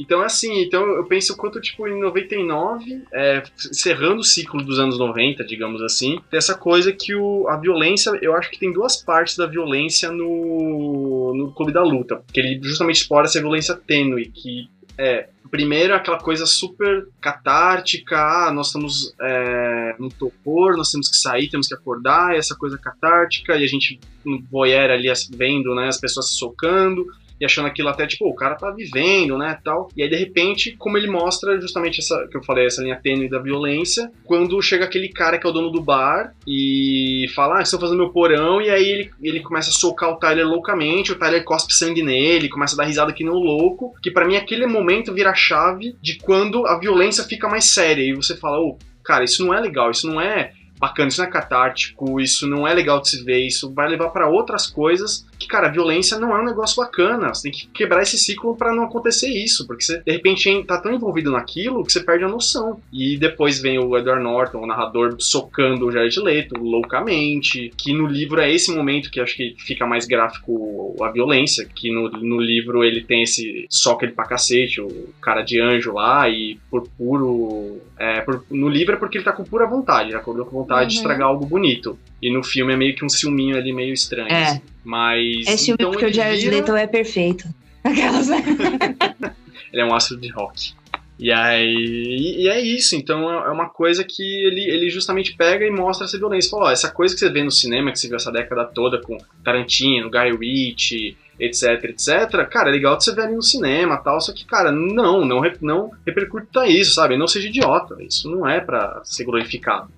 Então, assim, então eu penso quanto, tipo, em 99, é, encerrando o ciclo dos anos 90, digamos assim, tem essa coisa que o, a violência, eu acho que tem duas partes da violência no, no Clube da Luta, porque ele justamente explora essa violência tênue, que é, primeiro aquela coisa super catártica, ah, nós estamos é, no topor, nós temos que sair, temos que acordar, essa coisa catártica, e a gente no voyeur ali vendo né, as pessoas se socando, e achando aquilo até tipo, o cara tá vivendo, né, tal. E aí de repente, como ele mostra justamente essa que eu falei, essa linha tênue da violência, quando chega aquele cara que é o dono do bar e fala: "Ah, estão fazendo meu porão", e aí ele, ele começa a socar o Tyler loucamente, o Tyler cospe sangue nele, começa a dar risada que nem um louco, que para mim aquele momento vira a chave de quando a violência fica mais séria e você fala: "Ô, oh, cara, isso não é legal, isso não é bacana, isso não é catártico, isso não é legal de se ver, isso vai levar para outras coisas que, cara, violência não é um negócio bacana. Você tem que quebrar esse ciclo para não acontecer isso, porque você, de repente, tá tão envolvido naquilo que você perde a noção. E depois vem o Edward Norton, o narrador, socando o Jared Leto loucamente, que no livro é esse momento que acho que fica mais gráfico a violência, que no, no livro ele tem esse soca ele pra cacete, o cara de anjo lá, e por puro... É, por, no livro é porque ele tá com pura vontade, ele acordou com vontade uhum. de estragar algo bonito. E no filme é meio que um ciúminho ali meio estranho. É. Assim. Mas. É ciúme então porque o Jared vira... Leto é perfeito. Aquelas. ele é um astro de rock. E aí. E é isso, então é uma coisa que ele, ele justamente pega e mostra essa violência. Fala, ó, essa coisa que você vê no cinema, que você viu essa década toda com Tarantino, Guy Ritchie, etc, etc, cara, é legal de você ver ali no cinema tal, só que, cara, não, não, não repercuta isso, sabe? Não seja idiota. Isso não é para ser glorificado.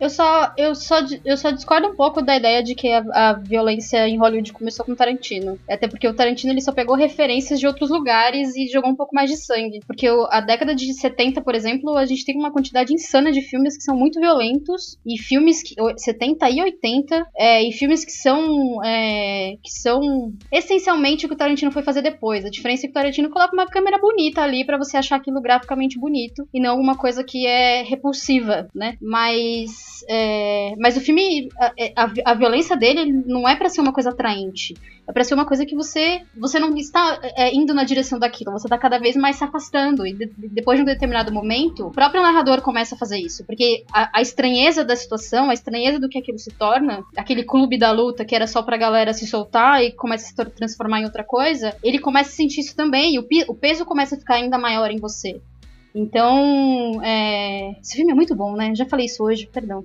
Eu só, eu, só, eu só discordo um pouco da ideia de que a, a, violência em Hollywood começou com Tarantino. Até porque o Tarantino ele só pegou referências de outros lugares e jogou um pouco mais de sangue. Porque o, a década de 70, por exemplo, a gente tem uma quantidade insana de filmes que são muito violentos. E filmes que. 70 e 80. É, e filmes que são. É, que são essencialmente o que o Tarantino foi fazer depois. A diferença é que o Tarantino coloca uma câmera bonita ali para você achar aquilo graficamente bonito. E não alguma coisa que é repulsiva, né? Mas é, mas o filme, a, a, a violência dele não é para ser uma coisa atraente. É pra ser uma coisa que você você não está é, indo na direção daquilo, você tá cada vez mais se afastando. E de, depois de um determinado momento, o próprio narrador começa a fazer isso. Porque a, a, estranheza da situação, a estranheza do que aquilo se torna, aquele clube da luta que era só pra galera se soltar e começa a se transformar em outra coisa, ele começa a sentir isso também. E o, o peso começa a ficar ainda maior em você. Então, é... esse filme é muito bom, né? Já falei isso hoje, perdão.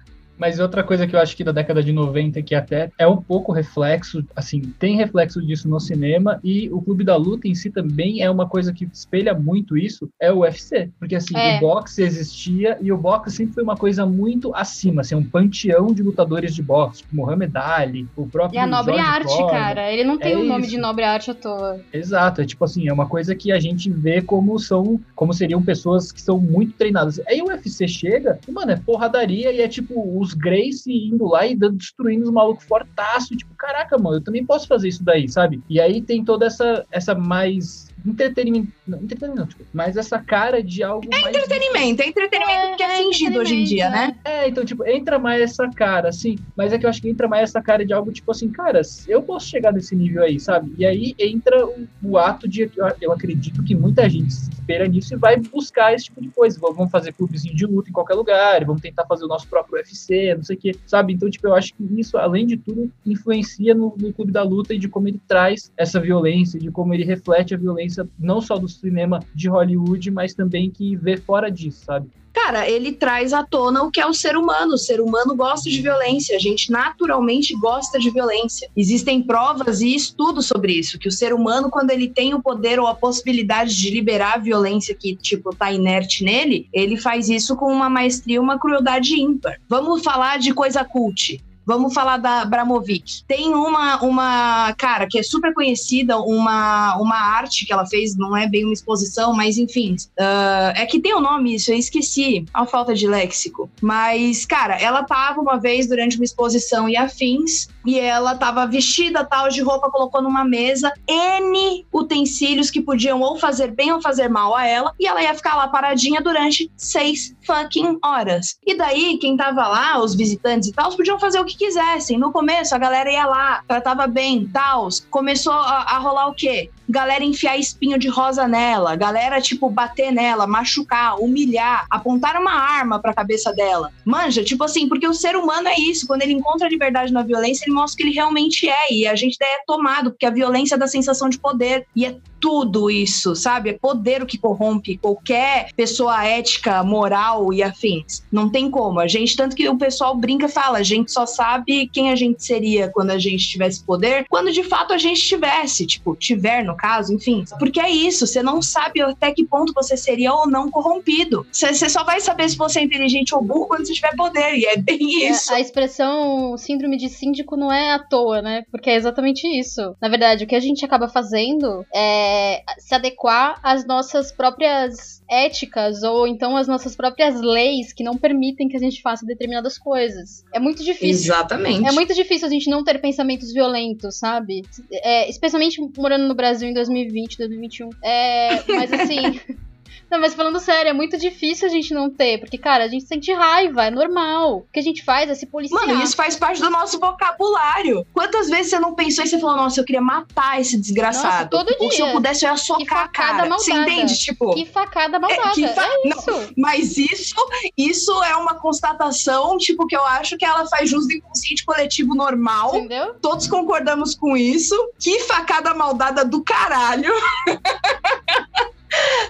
Mas outra coisa que eu acho que da década de 90 que até é um pouco reflexo, assim, tem reflexo disso no cinema e o Clube da Luta em si também é uma coisa que espelha muito isso, é o UFC. Porque assim, é. o boxe existia e o boxe sempre foi uma coisa muito acima, assim, um panteão de lutadores de boxe, tipo Muhammad Ali, o próprio E a nobre arte, cara, ele não tem é o nome isso. de nobre arte à toa. Exato, é tipo assim, é uma coisa que a gente vê como são, como seriam pessoas que são muito treinadas. Aí o UFC chega, e, mano, é porradaria e é tipo os Grace indo lá e dando, destruindo os malucos fortaço, tipo, caraca, mano, eu também posso fazer isso daí, sabe? E aí tem toda essa essa mais entretenimento, não, entretenimento, tipo, mas essa cara de algo É mais entretenimento, é entretenimento que é, É, fingido hoje em dia, né? é, então, tipo, entra mais essa cara, assim, mas é que eu acho que entra mais essa cara de algo, tipo assim, cara, eu posso chegar nesse nível aí, sabe? E aí entra o, o ato de, eu, eu acredito que muita gente se espera nisso e vai buscar esse tipo de coisa. Vamos fazer clubezinho de luta em qualquer lugar, vamos tentar fazer o nosso próprio UFC, não sei o que, sabe? Então, tipo, eu acho que isso, além de tudo, influencia no, no clube da luta e de como ele traz essa violência, de como ele reflete a violência não só do cinema de Hollywood, mas também que vê fora disso, sabe? Cara, ele traz à tona o que é o ser humano. O ser humano gosta de violência. A gente naturalmente gosta de violência. Existem provas e estudos sobre isso, que o ser humano, quando ele tem o poder ou a possibilidade de liberar a violência que, tipo, tá inerte nele, ele faz isso com uma maestria, uma crueldade ímpar. Vamos falar de coisa cult. Vamos falar da Abramovic. Tem uma, uma cara que é super conhecida, uma, uma arte que ela fez, não é bem uma exposição, mas enfim. Uh, é que tem o um nome isso, eu esqueci. A falta de léxico. Mas, cara, ela tava uma vez durante uma exposição e afins, e ela tava vestida tal de roupa, colocou numa mesa N utensílios que podiam ou fazer bem ou fazer mal a ela, e ela ia ficar lá paradinha durante seis fucking horas. E daí, quem tava lá, os visitantes e tal, podiam fazer o que quisessem. No começo, a galera ia lá, tratava bem, tal. Começou a, a rolar o quê? Galera enfiar espinho de rosa nela, galera, tipo, bater nela, machucar, humilhar, apontar uma arma pra cabeça dela. Manja, tipo assim, porque o ser humano é isso. Quando ele encontra a liberdade na violência, ele mostra que ele realmente é. E a gente é tomado, porque a violência dá sensação de poder. E é tudo isso, sabe? É poder o que corrompe qualquer pessoa ética, moral e afins. Não tem como. A gente, tanto que o pessoal brinca e fala, a gente só sabe quem a gente seria quando a gente tivesse poder, quando de fato a gente tivesse, tipo, tiver no caso, enfim. Porque é isso, você não sabe até que ponto você seria ou não corrompido. Você, só vai saber se você é inteligente ou burro quando você tiver poder, e é bem isso. A, a expressão síndrome de síndico não é à toa, né? Porque é exatamente isso. Na verdade, o que a gente acaba fazendo é se adequar às nossas próprias éticas ou então às nossas próprias leis que não permitem que a gente faça determinadas coisas. É muito difícil. Exatamente. É muito difícil a gente não ter pensamentos violentos, sabe? É, especialmente morando no Brasil em 2020, 2021. É, mas assim. Não, mas falando sério, é muito difícil a gente não ter, porque, cara, a gente sente raiva, é normal. O que a gente faz é se policiar. Mano, isso faz parte do nosso vocabulário. Quantas vezes você não pensou e você falou, nossa, eu queria matar esse desgraçado? Nossa, todo Ou se eu pudesse, eu ia socar a facada cara. maldada. Você entende? Tipo. Que facada malvada. que fa- É não. isso. Mas isso, isso é uma constatação, tipo, que eu acho que ela faz jus do inconsciente coletivo normal. Entendeu? Todos concordamos com isso. Que facada maldada do caralho.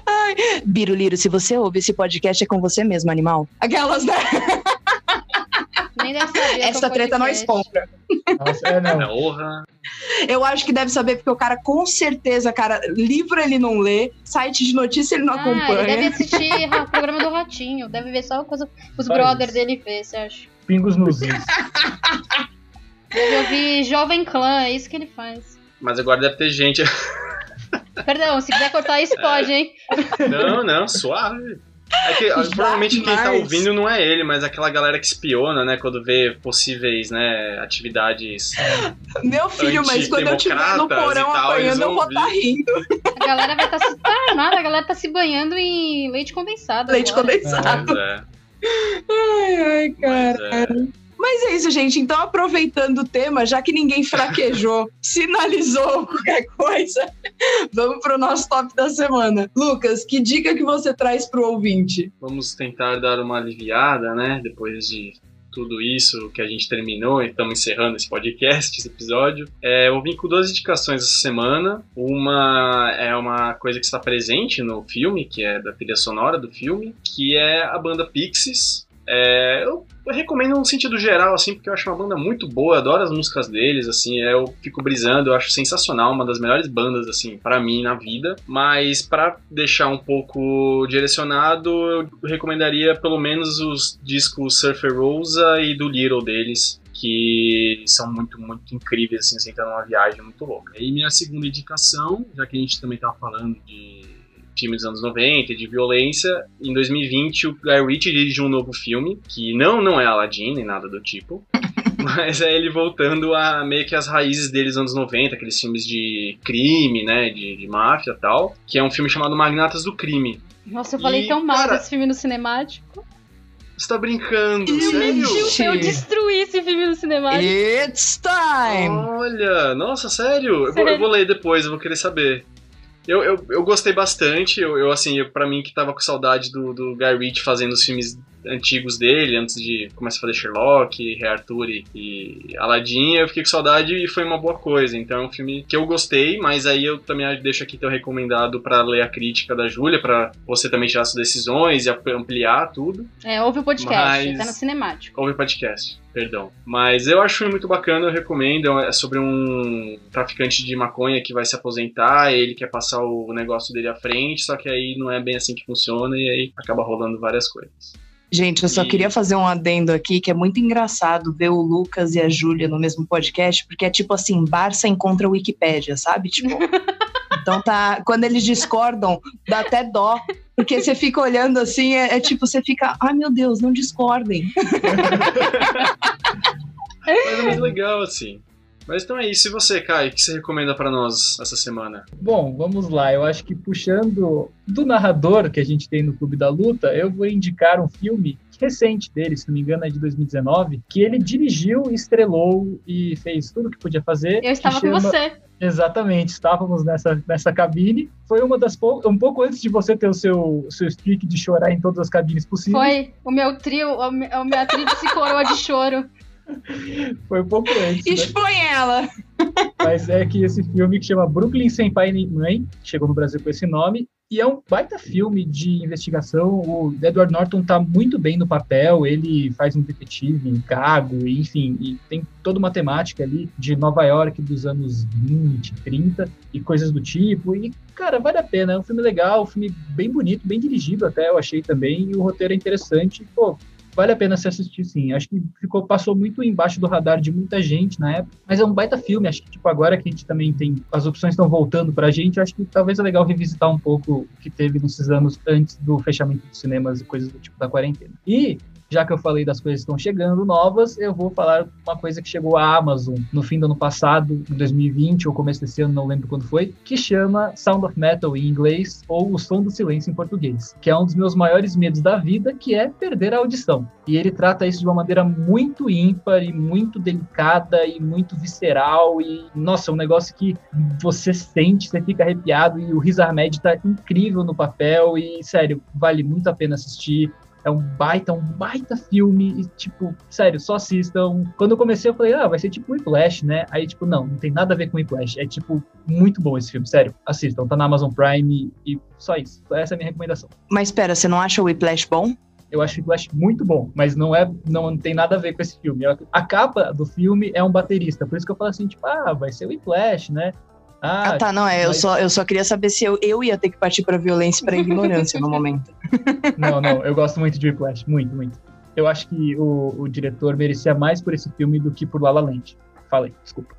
Ai, Biruliro, se você ouve esse podcast, é com você mesmo, animal. Aquelas, né? Nem deve saber. é Essa treta nós podcast. compra. Nossa, é, não. Porra. Eu acho que deve saber, porque o cara, com certeza, cara, livro ele não lê, site de notícia ele não Ah, ele acompanha. deve assistir o programa do Ratinho. Deve ver só coisa os Só brothers dele ver, você acha? Pingos nos is. Deve ouvir Jovem Clã, é isso que ele faz. Mas agora deve ter gente. Perdão, se quiser cortar isso, pode, hein? Não, não, suave. É que provavelmente quem tá ouvindo não é ele, mas aquela galera que espiona, né? Quando vê possíveis, né, atividades. Meu filho, mas quando eu estiver no porão tal, apanhando, eu vou estar ouvir. rindo. A galera vai estar se. Tá armada, a galera tá se banhando em leite condensado. Leite agora. condensado. É, Ai, ai, cara. Mas é. Isso, gente. Então, aproveitando o tema, já que ninguém fraquejou, sinalizou qualquer coisa, vamos pro nosso top da semana. Lucas, que dica que você traz pro ouvinte? Vamos tentar dar uma aliviada, né? Depois de tudo isso que a gente terminou e estamos encerrando esse podcast, esse episódio. É, eu vim com duas indicações essa semana. Uma é uma coisa que está presente no filme, que é da trilha sonora do filme, que é a banda Pixies. É, eu, recomendo no sentido geral, assim, porque eu acho uma banda muito boa, adoro as músicas deles, assim, é, eu fico brisando, eu acho sensacional, uma das melhores bandas, assim, para mim na vida. Mas para deixar um pouco direcionado, eu recomendaria pelo menos os discos Surfer Rosa e do Little deles, que são muito, muito incríveis, assim, você entra numa viagem muito louca. E minha segunda indicação, já que a gente também tava falando de filmes dos anos 90, de violência, em 2020 o Guy Ritchie dirigiu um novo filme, que não, não é Aladdin, nem nada do tipo, mas é ele voltando a meio que as raízes deles nos anos 90, aqueles filmes de crime, né, de, de máfia e tal, que é um filme chamado Magnatas do Crime. Nossa, eu falei E, tão mal cara, desse filme no cinemático. Você tá brincando, Eu sério? Eu destruí esse filme no cinemático. It's time! Olha, nossa, sério? Eu vou, Sério? eu vou ler depois, eu vou querer saber. Eu, eu, eu gostei bastante, eu, eu assim, pra mim que tava com saudade do, do Guy Ritchie fazendo os filmes antigos dele, antes de começar a fazer Sherlock, Rei Arthur e, e Aladdin, eu fiquei com saudade e foi uma boa coisa. Então é um filme que eu gostei, mas aí eu também deixo aqui teu recomendado pra ler a crítica da Júlia, pra você também tirar suas decisões e ampliar tudo. É, ouve o podcast, Mas- tá no cinemático. Ouve podcast, perdão. Mas eu acho o filme muito bacana, eu recomendo. É sobre um traficante de maconha que vai se aposentar, ele quer passar o negócio dele à frente, só que aí não é bem assim que funciona e aí acaba rolando várias coisas. Gente, eu só E- queria fazer um adendo aqui, que é muito engraçado ver o Lucas e a Júlia no mesmo podcast, porque é tipo assim, Barça encontra a Wikipédia, sabe? Tipo. Então tá. Quando eles discordam, dá até dó. Porque você fica olhando assim, é, é tipo, você fica, ai meu Deus, não discordem. Mas é muito legal, assim. Mas então é isso. E você, Kai, o que você recomenda pra nós essa semana? Bom, vamos lá. Eu acho que puxando do narrador que a gente tem no Clube da Luta, eu vou indicar um filme recente dele, se não me engano é de 2019, que ele dirigiu, estrelou e fez tudo o que podia fazer. Eu estava que com chama- você. Exatamente, estávamos nessa, nessa cabine. Foi uma das pou... um pouco antes de você ter o seu, seu streak de chorar em todas as cabines possíveis. Foi o meu trio, a minha tríplice coroa de choro. Foi um pouco antes. né? Expõe ela. Mas é que esse filme que chama Brooklyn Senpai Mãe, chegou no Brasil com esse nome, e é um baita filme de investigação. O Edward Norton tá muito bem no papel, ele faz um detetive gago, e, enfim, e tem toda uma temática ali de Nova York dos anos 20, 30 e coisas do tipo. E, cara, vale a pena, é um filme legal, um filme bem bonito, bem dirigido até, eu achei também, e o roteiro é interessante. Pô, vale a pena se assistir sim. Acho que ficou, passou muito embaixo do radar de muita gente na época, mas é um baita filme. Acho que, tipo, agora que a gente também tem. As opções estão voltando pra gente, acho que talvez é legal revisitar um pouco o que teve nesses anos antes do fechamento dos cinemas e coisas do tipo da quarentena. E. já que eu falei das coisas que estão chegando novas, eu vou falar uma coisa que chegou à Amazon no fim do ano passado, em 2020 ou começo desse ano, não lembro quando foi, que chama Sound of Metal em inglês ou O Som do Silêncio em português, que é um dos meus maiores medos da vida, que é perder a audição. E ele trata isso de uma maneira muito ímpar e muito delicada e muito visceral e nossa, é um negócio que você sente, você fica arrepiado e o Riz Ahmed tá incrível no papel e sério, vale muito a pena assistir. É um baita, um baita filme. E, tipo, sério, só assistam. Quando eu comecei, eu falei, ah, vai ser tipo Whiplash, né? Aí, tipo, não, não tem nada a ver com Whiplash. É, tipo, muito bom esse filme, sério. Assistam, tá na Amazon Prime e só isso. Essa é a minha recomendação. Mas espera, você não acha o Whiplash bom? Eu acho Whiplash muito bom, mas não é, não tem nada a ver com esse filme. A capa do filme é um baterista, por isso que eu falo assim, tipo, ah, vai ser o Whiplash, né? Ah, ah, tá, não, é. Mas... Eu, só, eu só queria saber se eu, eu ia ter que partir pra violência e pra ignorância no momento. Não, não, eu gosto muito de Whiplash, muito, muito. Eu acho que o, o diretor merecia mais por esse filme do que por La La Land. Falei, desculpa.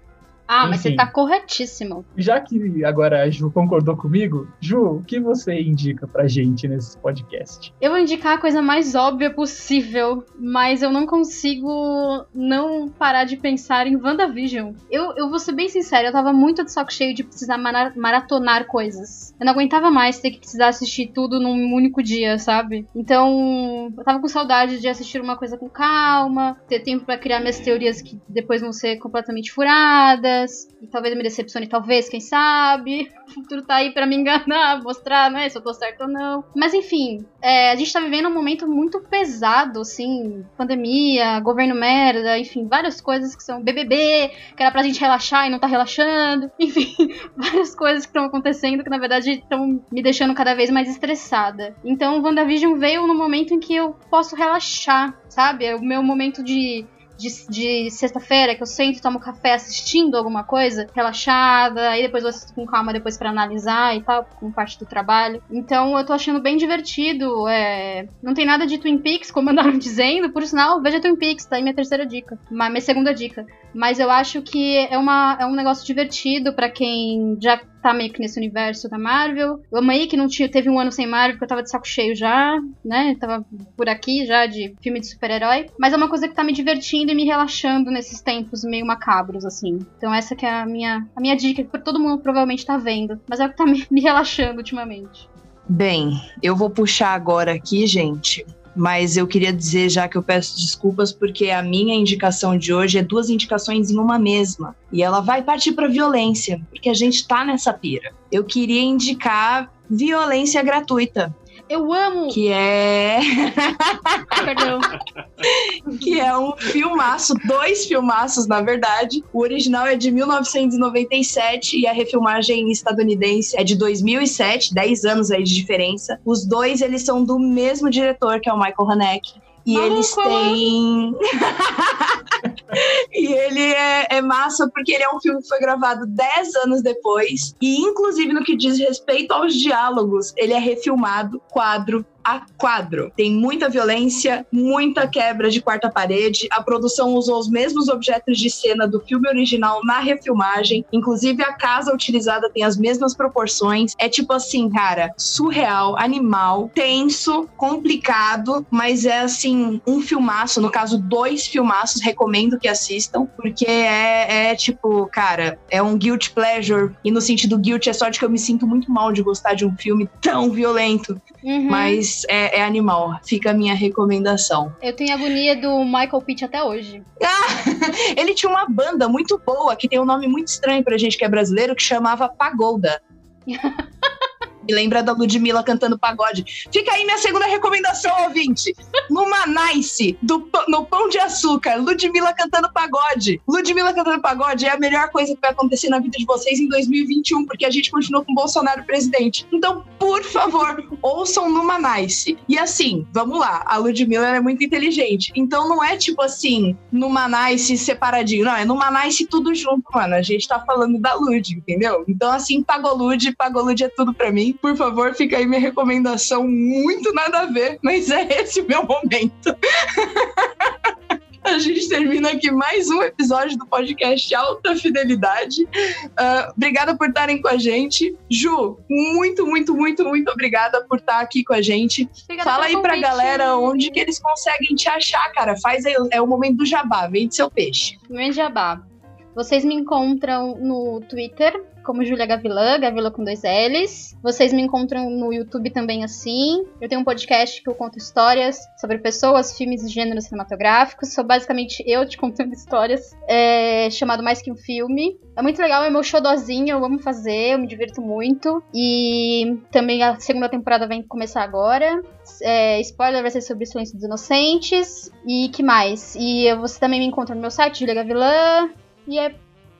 Ah, Enfim, mas você tá corretíssimo. Já que agora a Ju concordou comigo, Ju, o que você indica pra gente nesse podcast? Eu vou indicar a coisa mais óbvia possível, mas eu não consigo não parar de pensar em WandaVision. Eu, eu vou ser bem sincera, eu tava muito de saco cheio de precisar maratonar coisas. Eu não aguentava mais ter que precisar assistir tudo num único dia, sabe? Então, eu tava com saudade de assistir uma coisa com calma, ter tempo para criar minhas teorias que depois vão ser completamente furadas e talvez eu me decepcione, talvez, quem sabe. O futuro tá aí para me enganar, mostrar, né, se eu tô certo ou não. Mas enfim, é, a gente tá vivendo um momento muito pesado, assim, pandemia, governo merda, enfim, várias coisas que são BBB, que era pra gente relaxar e não tá relaxando, enfim, várias coisas que estão acontecendo que na verdade estão me deixando cada vez mais estressada. Então, WandaVision veio no momento em que eu posso relaxar, sabe? É o meu momento de de, de sexta-feira que eu sento, tomo café assistindo alguma coisa, relaxada, aí depois assisto com calma depois para analisar e tal, com parte do trabalho. Então eu tô achando bem divertido. É... Não tem nada de Twin Peaks, como andaram dizendo, por sinal, veja Twin Peaks, tá aí minha terceira dica. Minha segunda dica. Mas eu acho que é, uma, é um negócio divertido para quem já tá meio que nesse universo da Marvel. Eu amei que não tinha, teve um ano sem Marvel, porque eu tava de saco cheio já, né? Tava por aqui já de filme de super-herói. Mas é uma coisa que tá me divertindo e me relaxando nesses tempos meio macabros, assim. Então essa que é a minha, a minha dica, que todo mundo provavelmente tá vendo. Mas é o que tá me, me relaxando ultimamente. Bem, eu vou puxar agora aqui, gente, mas eu queria dizer já que eu peço desculpas porque a minha indicação de hoje é duas indicações em uma mesma e ela vai partir para violência, porque a gente tá nessa pira. Eu queria indicar violência gratuita. Eu amo! Que é. Perdão. que é um filmaço, dois filmaços, na verdade. O original é de 1997 e a refilmagem estadunidense é de 2007, 10 anos aí de diferença. Os dois, eles são do mesmo diretor, que é o Michael Haneke. E eles têm. e ele é, é, massa porque ele é um filme que foi gravado 10 anos depois. E, inclusive, no que diz respeito aos diálogos, ele é refilmado quadro a quadro. Tem muita violência, muita quebra de quarta parede. A produção usou os mesmos objetos de cena do filme original na refilmagem. Inclusive, a casa utilizada tem as mesmas proporções. É tipo assim, cara, surreal, animal, tenso, complicado, mas é assim, um filmaço. No caso, dois filmaços. Recomendo que assistam, porque é, é tipo, cara, é um guilt pleasure. E no sentido guilt é só de que eu me sinto muito mal de gostar de um filme tão violento. Uhum. Mas é, é, animal. Fica a minha recomendação. Eu tenho agonia do Michael Pitt até hoje. Ah, ele tinha uma banda muito boa que tem um nome muito estranho pra gente que é brasileiro que chamava Pagoda. Me lembra da Ludmilla cantando pagode. Fica aí minha segunda recomendação, ouvinte. Numa Nice, do, no Pão de Açúcar, Ludmilla cantando pagode. Ludmilla cantando pagode é a melhor coisa que vai acontecer na vida de vocês em 2021, porque a gente continua com Bolsonaro presidente. Então, por favor, ouçam Numa Nice. E assim, vamos lá, a Ludmilla é muito inteligente. Então não é tipo assim, Numa Nice separadinho. Não, é Numa Nice tudo junto, mano. A gente tá falando da Lud, entendeu? Então assim, pagou Lud, pagou Lud é tudo pra mim por favor, fica aí minha recomendação, muito nada a ver, mas é esse o meu momento. a gente termina aqui mais um episódio do podcast Alta Fidelidade. Uh, obrigada por estarem com a gente. Ju, muito, muito, muito, muito obrigada por estar aqui com a gente. Obrigada Fala aí pra galera onde que eles conseguem te achar, cara. Faz aí, é o momento do jabá, vende seu peixe. Vende jabá. Vocês me encontram no Twitter, como Julia Gavilã, Gavilã com dois L's. Vocês me encontram no YouTube também assim. Eu tenho um podcast que eu conto histórias sobre pessoas, filmes e gêneros cinematográficos. Sou basicamente eu te contando histórias, é, chamado Mais Que Um Filme. É muito legal, é meu showzinho, eu amo fazer, eu me divirto muito. E também a segunda temporada vai começar agora. É, spoiler vai ser sobre silêncio dos inocentes. E que mais? E você também me encontra no meu site, Julia Gavilã. E é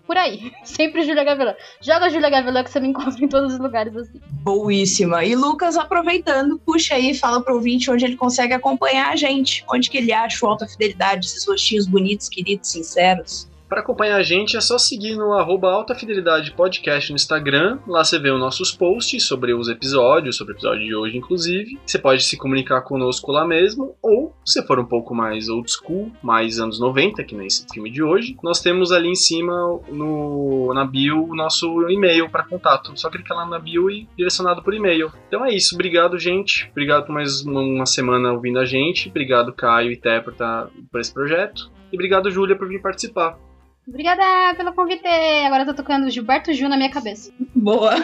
por aí. Sempre Júlia Gavilã. Joga Júlia Gavilã que você me encontra em todos os lugares assim. Boíssima. E Lucas, aproveitando, puxa aí, fala pro ouvinte onde ele consegue acompanhar a gente. Onde que ele acha o Alta Fidelidade, esses rostinhos bonitos, queridos, sinceros. Para acompanhar a gente é só seguir no arroba Alta Fidelidade Podcast no Instagram. Lá você vê os nossos posts sobre os episódios, sobre o episódio de hoje, inclusive. Você pode se comunicar conosco lá mesmo, ou se for um pouco mais old school, mais anos 90, que nesse filme de hoje, nós temos ali em cima no, na bio o nosso e-mail para contato. Só clicar lá na bio e direcionado por e-mail. Então é isso. Obrigado, gente. Obrigado por mais uma semana ouvindo a gente. Obrigado, Caio e Té, por, tá, por esse projeto. E obrigado, Júlia, por vir participar. Obrigada pelo convite. Agora eu tô tocando Gilberto Gil na minha cabeça. Boa.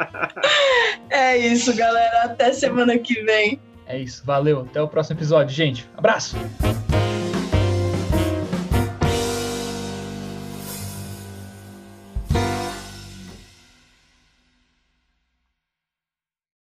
é isso, galera. Até semana que vem. É isso. Valeu. Até o próximo episódio, gente. Abraço.